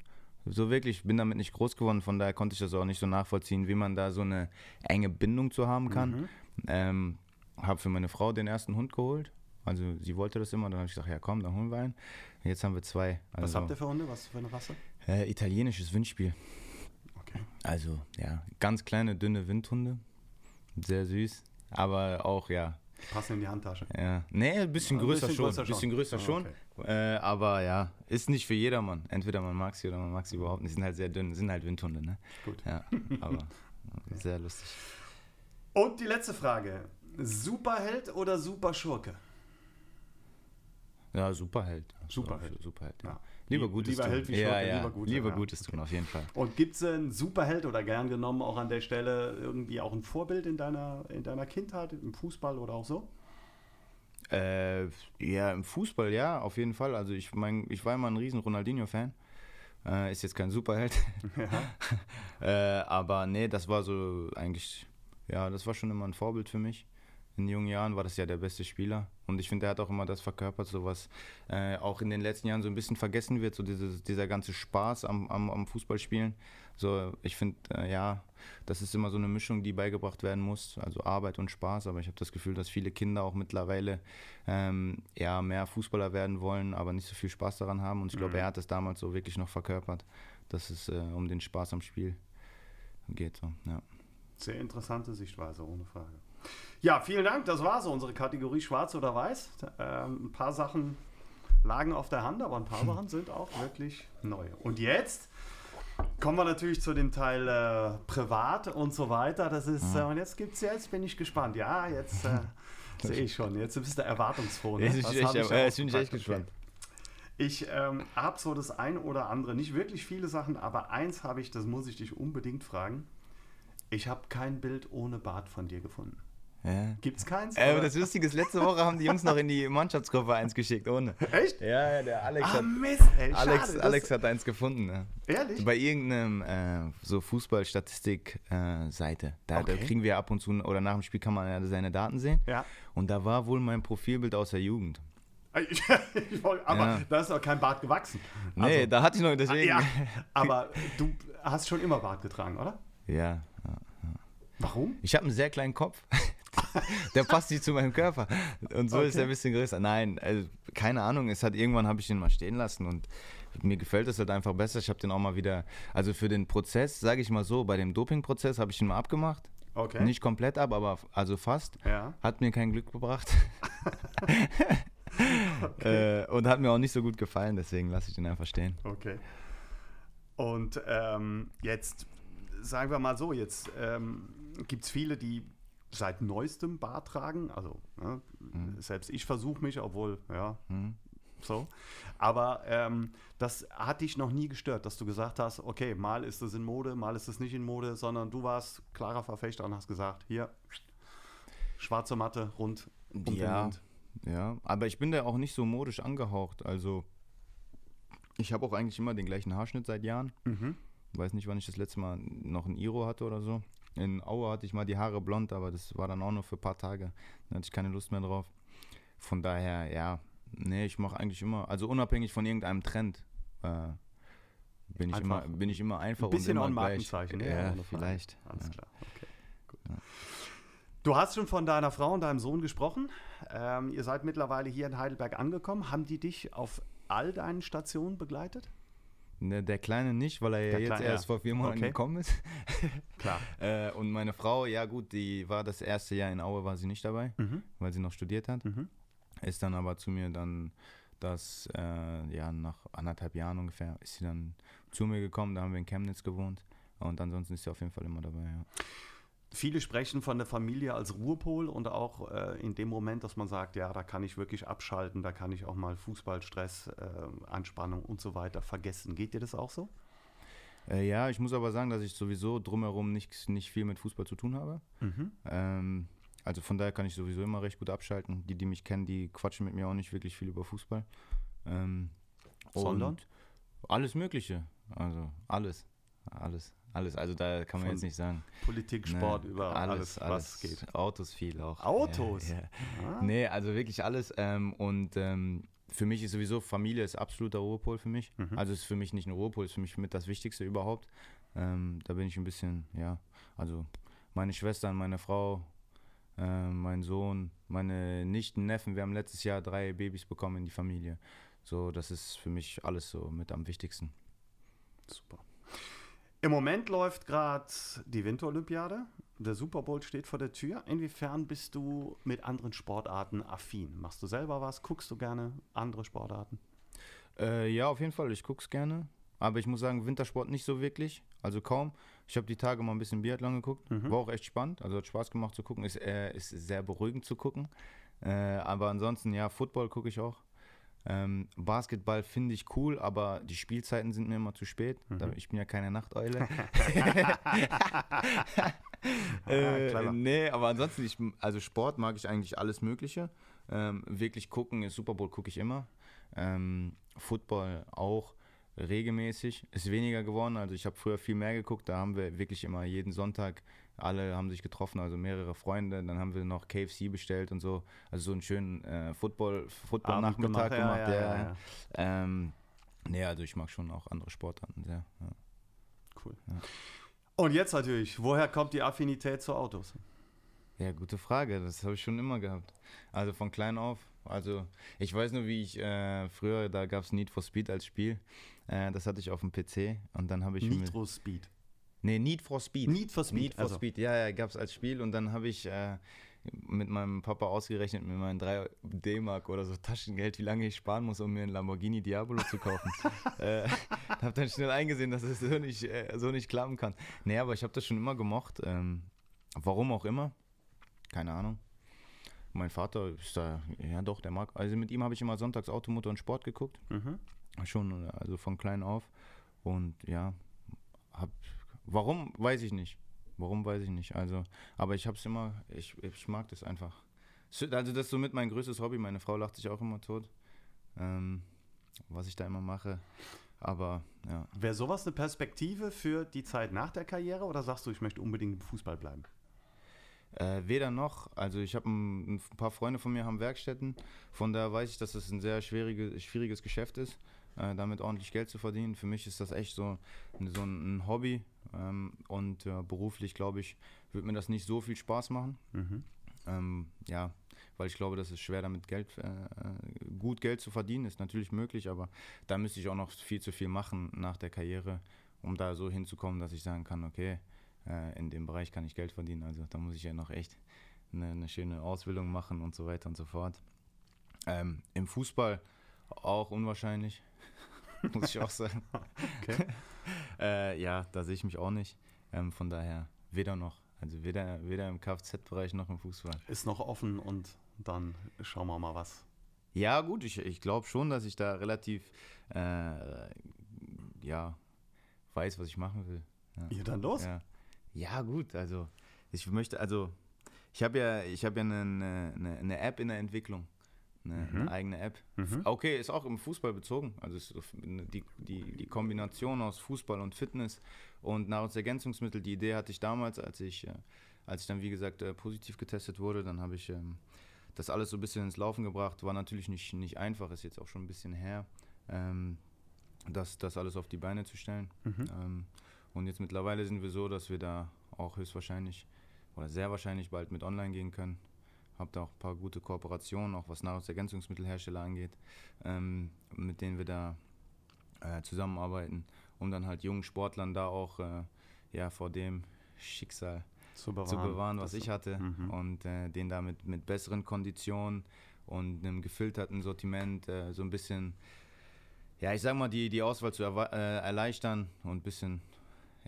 [SPEAKER 1] So wirklich, ich bin damit nicht groß geworden, von daher konnte ich das auch nicht so nachvollziehen, wie man da so eine enge Bindung zu haben kann.
[SPEAKER 2] Mhm.
[SPEAKER 1] Ähm, habe für meine Frau den ersten Hund geholt. Also sie wollte das immer, dann habe ich gesagt, ja komm, dann holen wir einen. Jetzt haben wir zwei.
[SPEAKER 2] Was
[SPEAKER 1] Also,
[SPEAKER 2] habt ihr für Hunde? Was für eine Rasse?
[SPEAKER 1] Äh, italienisches Windspiel.
[SPEAKER 2] Okay.
[SPEAKER 1] Also, ja, ganz kleine, dünne Windhunde. Sehr süß. Aber auch, ja.
[SPEAKER 2] Passen in die Handtasche.
[SPEAKER 1] ja. Nee, ein bisschen
[SPEAKER 2] Ein
[SPEAKER 1] größer
[SPEAKER 2] bisschen
[SPEAKER 1] schon.
[SPEAKER 2] größer
[SPEAKER 1] Ein bisschen
[SPEAKER 2] schon.
[SPEAKER 1] größer
[SPEAKER 2] Ah,
[SPEAKER 1] schon. Äh, aber ja, ist nicht für jedermann. Entweder man mag sie oder man mag sie überhaupt nicht. Sind halt sehr dünn, sind halt Windhunde, ne?
[SPEAKER 2] Gut.
[SPEAKER 1] Ja, aber sehr lustig.
[SPEAKER 2] Und die letzte Frage. Superheld oder Superschurke?
[SPEAKER 1] Ja, Superheld.
[SPEAKER 2] Superheld.
[SPEAKER 1] Superheld, ja.
[SPEAKER 2] Ja.
[SPEAKER 1] Lieber Gutes
[SPEAKER 2] lieber
[SPEAKER 1] tun.
[SPEAKER 2] Held wie
[SPEAKER 1] ja,
[SPEAKER 2] Schurke,
[SPEAKER 1] ja.
[SPEAKER 2] lieber Gutes.
[SPEAKER 1] Lieber
[SPEAKER 2] ja.
[SPEAKER 1] Gutes tun, auf jeden Fall.
[SPEAKER 2] Und gibt es einen Superheld oder gern genommen auch an der Stelle irgendwie auch ein Vorbild in deiner, in deiner Kindheit, im Fußball oder auch so?
[SPEAKER 1] Äh, ja, im Fußball, ja, auf jeden Fall. Also ich mein, ich war immer ein riesen Ronaldinho-Fan. Äh, ist jetzt kein Superheld. äh, aber nee, das war so eigentlich, ja, das war schon immer ein Vorbild für mich. In jungen Jahren war das ja der beste Spieler. Und ich finde, er hat auch immer das verkörpert, so was äh, auch in den letzten Jahren so ein bisschen vergessen wird, so dieses, dieser ganze Spaß am, am, am Fußballspielen. So, ich finde, äh, ja, das ist immer so eine Mischung, die beigebracht werden muss, also Arbeit und Spaß. Aber ich habe das Gefühl, dass viele Kinder auch mittlerweile ähm, ja, mehr Fußballer werden wollen, aber nicht so viel Spaß daran haben. Und ich glaube,
[SPEAKER 2] Mhm.
[SPEAKER 1] er hat das damals so wirklich noch verkörpert, dass es äh, um den Spaß am Spiel geht. So, ja.
[SPEAKER 2] Sehr interessante Sichtweise, ohne Frage. Ja, vielen Dank. Das war so unsere Kategorie Schwarz oder Weiß. Ähm, ein paar Sachen lagen auf der Hand, aber ein paar Sachen sind auch wirklich neu. Und jetzt kommen wir natürlich zu dem Teil äh, Privat und so weiter. Das ist, äh, und jetzt gibt's jetzt bin ich gespannt. Ja, jetzt äh, sehe ich schon. Jetzt bist du erwartungsvoll. Ne?
[SPEAKER 1] Jetzt ich echt-
[SPEAKER 2] hab
[SPEAKER 1] äh, jetzt bin ich echt gespannt.
[SPEAKER 2] Ich ähm, habe so das ein oder andere, nicht wirklich viele Sachen, aber eins habe ich, das muss ich dich unbedingt fragen. Ich habe kein Bild ohne Bart von dir gefunden.
[SPEAKER 1] Ja.
[SPEAKER 2] Gibt's keins?
[SPEAKER 1] Äh, das Lustige ist, letzte Woche haben die Jungs noch in die Mannschaftsgruppe eins geschickt, ohne.
[SPEAKER 2] Echt?
[SPEAKER 1] Ja, ja, der Alex
[SPEAKER 2] Ah,
[SPEAKER 1] hat,
[SPEAKER 2] Mist, ey,
[SPEAKER 1] Alex,
[SPEAKER 2] schade,
[SPEAKER 1] Alex hat eins gefunden. Ne?
[SPEAKER 2] Ehrlich?
[SPEAKER 1] Bei irgendeinem äh, so Fußballstatistik-Seite. da, da
[SPEAKER 2] Okay.
[SPEAKER 1] kriegen wir ab und zu, oder nach dem Spiel kann man ja seine Daten sehen.
[SPEAKER 2] Ja.
[SPEAKER 1] Und da war wohl mein Profilbild aus der Jugend.
[SPEAKER 2] Aber
[SPEAKER 1] Ja.
[SPEAKER 2] da ist doch kein Bart gewachsen.
[SPEAKER 1] Nee,
[SPEAKER 2] Also,
[SPEAKER 1] da hatte ich noch,
[SPEAKER 2] ah,
[SPEAKER 1] deswegen.
[SPEAKER 2] ja, aber du hast schon immer Bart getragen, oder?
[SPEAKER 1] ja. ja.
[SPEAKER 2] Warum?
[SPEAKER 1] Ich habe einen sehr kleinen Kopf. der passt nicht zu meinem Körper. Und so ist
[SPEAKER 2] Okay.
[SPEAKER 1] er ein bisschen größer. Nein, also, keine Ahnung. Es hat irgendwann habe ich den mal stehen lassen und mir gefällt es halt einfach besser. Ich habe den auch mal wieder, also für den Prozess, sage ich mal so, bei dem Doping-Prozess habe ich ihn mal abgemacht.
[SPEAKER 2] Okay.
[SPEAKER 1] Nicht komplett ab, aber also fast.
[SPEAKER 2] Ja.
[SPEAKER 1] Hat mir kein Glück gebracht. äh, und hat mir auch nicht so gut gefallen, deswegen lasse ich den einfach stehen.
[SPEAKER 2] Okay. Und ähm, jetzt, sagen wir mal so, jetzt ähm, gibt es viele, die seit neuestem Bart tragen. Also ne, selbst ich versuche mich, obwohl, ja,
[SPEAKER 1] Mhm.
[SPEAKER 2] so. Aber ähm, das hat dich noch nie gestört, dass du gesagt hast, okay, mal ist es in Mode, mal ist es nicht in Mode, sondern du warst klarer Verfechter und hast gesagt, hier, schwarze Matte, rund um den
[SPEAKER 1] Ja,
[SPEAKER 2] Mund.
[SPEAKER 1] ja, aber ich bin da auch nicht so modisch angehaucht. Also ich habe auch eigentlich immer den gleichen Haarschnitt seit Jahren.
[SPEAKER 2] Mhm.
[SPEAKER 1] Weiß nicht, wann ich das letzte Mal noch ein Iro hatte oder so. In Aue hatte ich mal die Haare blond, aber das war dann auch nur für ein paar Tage. Da hatte ich keine Lust mehr drauf. Von daher, ja, nee, ich mache eigentlich immer, also unabhängig von irgendeinem Trend, äh, bin, ich immer, bin ich immer einfach
[SPEAKER 2] Ein bisschen
[SPEAKER 1] und immer
[SPEAKER 2] ein
[SPEAKER 1] gleich.
[SPEAKER 2] Markenzeichen,
[SPEAKER 1] Ja,
[SPEAKER 2] Frage.
[SPEAKER 1] vielleicht.
[SPEAKER 2] Alles
[SPEAKER 1] ja.
[SPEAKER 2] klar, okay. Gut. Du hast schon von deiner Frau und deinem Sohn gesprochen. Ähm, ihr seid mittlerweile hier in Heidelberg angekommen. Haben die dich auf all deinen Stationen begleitet?
[SPEAKER 1] Ne, der Kleine nicht, weil er ja
[SPEAKER 2] Der
[SPEAKER 1] jetzt
[SPEAKER 2] Kleine,
[SPEAKER 1] erst
[SPEAKER 2] ja.
[SPEAKER 1] vor vier Monaten
[SPEAKER 2] Okay.
[SPEAKER 1] gekommen ist.
[SPEAKER 2] Klar.
[SPEAKER 1] Äh, und meine Frau, ja gut, die war das erste Jahr in Aue, war sie nicht dabei,
[SPEAKER 2] Mhm.
[SPEAKER 1] weil sie noch studiert hat.
[SPEAKER 2] Mhm.
[SPEAKER 1] Ist dann aber zu mir dann, das, äh, ja, nach anderthalb Jahren ungefähr, ist sie dann zu mir gekommen, da haben wir in Chemnitz gewohnt. Und ansonsten ist sie auf jeden Fall immer dabei, ja.
[SPEAKER 2] Viele sprechen von der Familie als Ruhepol und auch äh, in dem Moment, dass man sagt, ja, da kann ich wirklich abschalten, da kann ich auch mal Fußballstress, äh, Anspannung und so weiter vergessen. Geht dir das auch so?
[SPEAKER 1] Äh, ja, ich muss aber sagen, dass ich sowieso drumherum nicht, nicht viel mit Fußball zu tun habe.
[SPEAKER 2] Mhm.
[SPEAKER 1] Ähm, also von daher kann ich sowieso immer recht gut abschalten. Die, die mich kennen, die quatschen mit mir auch nicht wirklich viel über Fußball. Ähm,
[SPEAKER 2] Sondern?
[SPEAKER 1] Alles Mögliche. Also alles. Alles. Alles. Also da kann man
[SPEAKER 2] Von
[SPEAKER 1] jetzt nicht sagen.
[SPEAKER 2] Politik,
[SPEAKER 1] Ne,
[SPEAKER 2] Sport, über alles, was geht.
[SPEAKER 1] Autos viel auch.
[SPEAKER 2] Autos?
[SPEAKER 1] Ja, ja.
[SPEAKER 2] Ah.
[SPEAKER 1] Nee, also wirklich alles. Ähm, und ähm, für mich ist sowieso Familie ist absoluter Ruhepol für mich.
[SPEAKER 2] Mhm.
[SPEAKER 1] Also ist für mich nicht ein Ruhepol, ist für mich mit das Wichtigste überhaupt. Ähm, da bin ich ein bisschen, ja, also meine Schwestern, meine Frau, äh, mein Sohn, meine Nichten, Neffen. Wir haben letztes Jahr drei Babys bekommen in die Familie. So, das ist für mich alles so mit am wichtigsten.
[SPEAKER 2] Super. Im Moment läuft gerade die Winterolympiade. Der Super Bowl steht vor der Tür. Inwiefern bist du mit anderen Sportarten affin? Machst du selber was? Guckst du gerne andere Sportarten?
[SPEAKER 1] Äh, ja, auf jeden Fall. Ich gucke es gerne. Aber ich muss sagen, Wintersport nicht so wirklich. Also kaum. Ich habe die Tage mal ein bisschen Biathlon geguckt.
[SPEAKER 2] Mhm.
[SPEAKER 1] War auch echt spannend. Also hat Spaß gemacht zu gucken. Ist, äh, ist sehr beruhigend zu gucken. Äh, aber ansonsten, ja, Football gucke ich auch. Ähm, Basketball finde ich cool, aber die Spielzeiten sind mir immer zu spät. Da- Ich bin ja keine Nachteule. äh,
[SPEAKER 2] clever.
[SPEAKER 1] nee, aber ansonsten, ich, also Sport mag ich eigentlich alles Mögliche. Ähm, wirklich gucken, Super Bowl gucke ich immer. Ähm, Football auch regelmäßig. Ist weniger geworden. Also ich habe früher viel mehr geguckt. Da haben wir wirklich immer jeden Sonntag, alle haben sich getroffen, also mehrere Freunde. Dann haben wir noch KFC bestellt und so. Also so einen schönen äh, Football, Football-Nachmittag
[SPEAKER 2] Abend
[SPEAKER 1] gemacht.
[SPEAKER 2] ja, ja,
[SPEAKER 1] ja,
[SPEAKER 2] ja.
[SPEAKER 1] Ähm, nee, also ich mag schon auch andere Sportarten sehr.
[SPEAKER 2] Cool. Und jetzt natürlich, woher kommt die Affinität zu Autos?
[SPEAKER 1] Ja, gute Frage. Das habe ich schon immer gehabt. Also von klein auf. Also ich weiß nur, wie ich äh, früher, da gab es Need for Speed als Spiel. Äh, das hatte ich auf dem PC und dann habe ich
[SPEAKER 2] Nitro Speed.
[SPEAKER 1] Nee, Need for Speed.
[SPEAKER 2] Need for Speed,
[SPEAKER 1] Need for
[SPEAKER 2] also.
[SPEAKER 1] Speed, ja, ja, gab es als Spiel und dann habe ich äh, mit meinem Papa ausgerechnet, mit meinen 3 D-Mark oder so Taschengeld, wie lange ich sparen muss, um mir einen Lamborghini Diabolo zu kaufen. äh, habe dann schnell eingesehen, dass es so nicht, äh, so nicht klappen kann. Nee, aber ich habe das schon immer gemocht. Ähm, warum auch immer. Keine Ahnung. Mein Vater ist da, ja doch, der mag. Also mit ihm habe ich immer sonntags Automotor und Sport geguckt.
[SPEAKER 2] Mhm.
[SPEAKER 1] Schon, also von klein auf. Und ja, hab, warum, weiß ich nicht. Warum, weiß ich nicht. Also, aber ich habe es immer, ich, ich mag das einfach. So- Also das ist somit mein größtes Hobby. Meine Frau lacht sich auch immer tot, ähm, was ich da immer mache. Aber ja,
[SPEAKER 2] Wäre sowas eine Perspektive für die Zeit nach der Karriere oder sagst du, ich möchte unbedingt im Fußball bleiben?
[SPEAKER 1] Äh, weder noch. Also ich habe ein, ein paar Freunde von mir haben Werkstätten. Von daher weiß ich, dass es ein sehr schwierige, schwieriges Geschäft ist, äh, damit ordentlich Geld zu verdienen. Für mich ist das echt so, so ein, Hobby. Ähm, und äh, beruflich, glaube ich, wird mir das nicht so viel Spaß machen.
[SPEAKER 2] Mhm.
[SPEAKER 1] Ähm, ja, weil ich glaube, das ist schwer damit Geld, äh, äh, gut Geld zu verdienen, ist natürlich möglich, aber da müsste ich auch noch viel zu viel machen nach der Karriere, um da so hinzukommen, dass ich sagen kann, okay, äh, in dem Bereich kann ich Geld verdienen. Also da muss ich ja noch echt eine, eine schöne Ausbildung machen und so weiter und so fort. Ähm, Im Fußball auch unwahrscheinlich, muss ich auch sagen.
[SPEAKER 2] Okay.
[SPEAKER 1] äh, ja, da sehe ich mich auch nicht. Ähm, von daher weder noch. Also weder, weder im Kfz-Bereich noch im Fußball.
[SPEAKER 2] Ist noch offen und dann schauen wir mal was.
[SPEAKER 1] Ja, gut, ich, ich glaube schon, dass ich da relativ äh, ja, weiß, was ich machen will. Ja,
[SPEAKER 2] Ja, dann los.
[SPEAKER 1] ja. ja gut, also ich möchte, also ich habe ja, ich habe ja eine, eine, eine App in der Entwicklung. Eine, eine eigene App. Okay, ist auch im Fußball bezogen. Also die, die, die Kombination aus Fußball und Fitness und Nahrungsergänzungsmittel. Die Idee hatte ich damals, als ich, äh, als ich dann wie gesagt äh, positiv getestet wurde. Dann habe ich ähm, das alles so ein bisschen ins Laufen gebracht. War natürlich nicht, nicht einfach, ist jetzt auch schon ein bisschen her, ähm, das, das alles auf die Beine zu stellen. Ähm, und jetzt mittlerweile sind wir so, dass wir da auch höchstwahrscheinlich oder sehr wahrscheinlich bald mit online gehen können. Hab da auch ein paar gute Kooperationen, auch was Nahrungsergänzungsmittelhersteller angeht, ähm, mit denen wir da äh, zusammenarbeiten, um dann halt jungen Sportlern da auch äh, ja, vor dem Schicksal
[SPEAKER 2] Zu bewahren.
[SPEAKER 1] zu bewahren, was ich hatte
[SPEAKER 2] Mhm.
[SPEAKER 1] und äh, den damit mit besseren Konditionen und einem gefilterten Sortiment äh, so ein bisschen, ja, ich sag mal, die, die Auswahl zu äh, erleichtern und ein bisschen,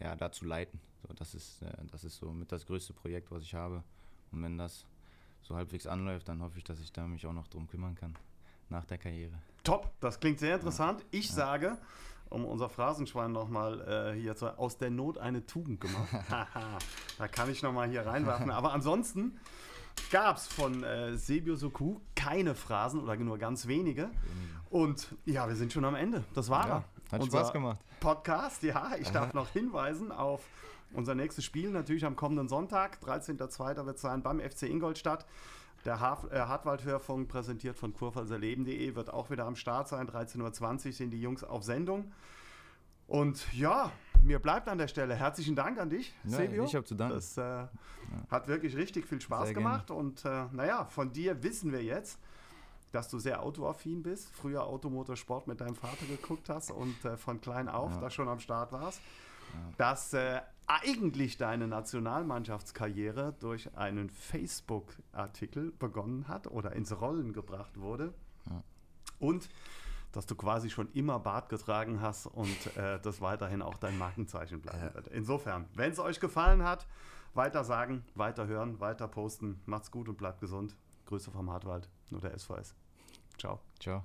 [SPEAKER 1] ja, dazu leiten. So, das ist, äh, das ist so mit das größte Projekt, was ich habe. Und wenn das so halbwegs anläuft, dann hoffe ich, dass ich da mich auch noch drum kümmern kann nach der Karriere.
[SPEAKER 2] Top, das klingt sehr interessant. Ich sage, um unser Phrasenschwein nochmal äh, hier zu, aus der Not eine Tugend gemacht. Da kann ich nochmal hier reinwerfen. Aber ansonsten gab es von äh, Sebio Soku keine Phrasen oder nur ganz wenige. Und ja, wir sind schon am Ende. Das war
[SPEAKER 1] Ja,
[SPEAKER 2] er.
[SPEAKER 1] hat Spaß gemacht.
[SPEAKER 2] Podcast, ja, ich darf noch hinweisen auf unser nächstes Spiel, natürlich am kommenden Sonntag, 13.02. wird es sein beim FC Ingolstadt. Der Haf äh, Hartwald-Hörfunk, präsentiert von kurpfalzerleben.de, wird auch wieder am Start sein. 13.20 Uhr sind die Jungs auf Sendung. Und ja, mir bleibt an der Stelle herzlichen Dank an dich,
[SPEAKER 1] Ja,
[SPEAKER 2] Sebio.
[SPEAKER 1] ich hab zu danken.
[SPEAKER 2] Das äh, hat wirklich richtig viel Spaß
[SPEAKER 1] Sehr gerne.
[SPEAKER 2] gemacht. Und äh, naja, von dir wissen wir jetzt, dass du sehr autoaffin bist, früher Automotorsport mit deinem Vater geguckt hast und äh, von klein auf da schon am Start warst, dass äh, eigentlich deine Nationalmannschaftskarriere durch einen Facebook-Artikel begonnen hat oder ins Rollen gebracht wurde und dass du quasi schon immer Bart getragen hast und äh, das weiterhin auch dein Markenzeichen bleiben wird. Insofern, wenn es euch gefallen hat, weiter sagen, weiter hören, weiter posten. Macht's gut und bleibt gesund. Grüße vom Hartwald, nur der SVS. Ciao.
[SPEAKER 1] Ciao.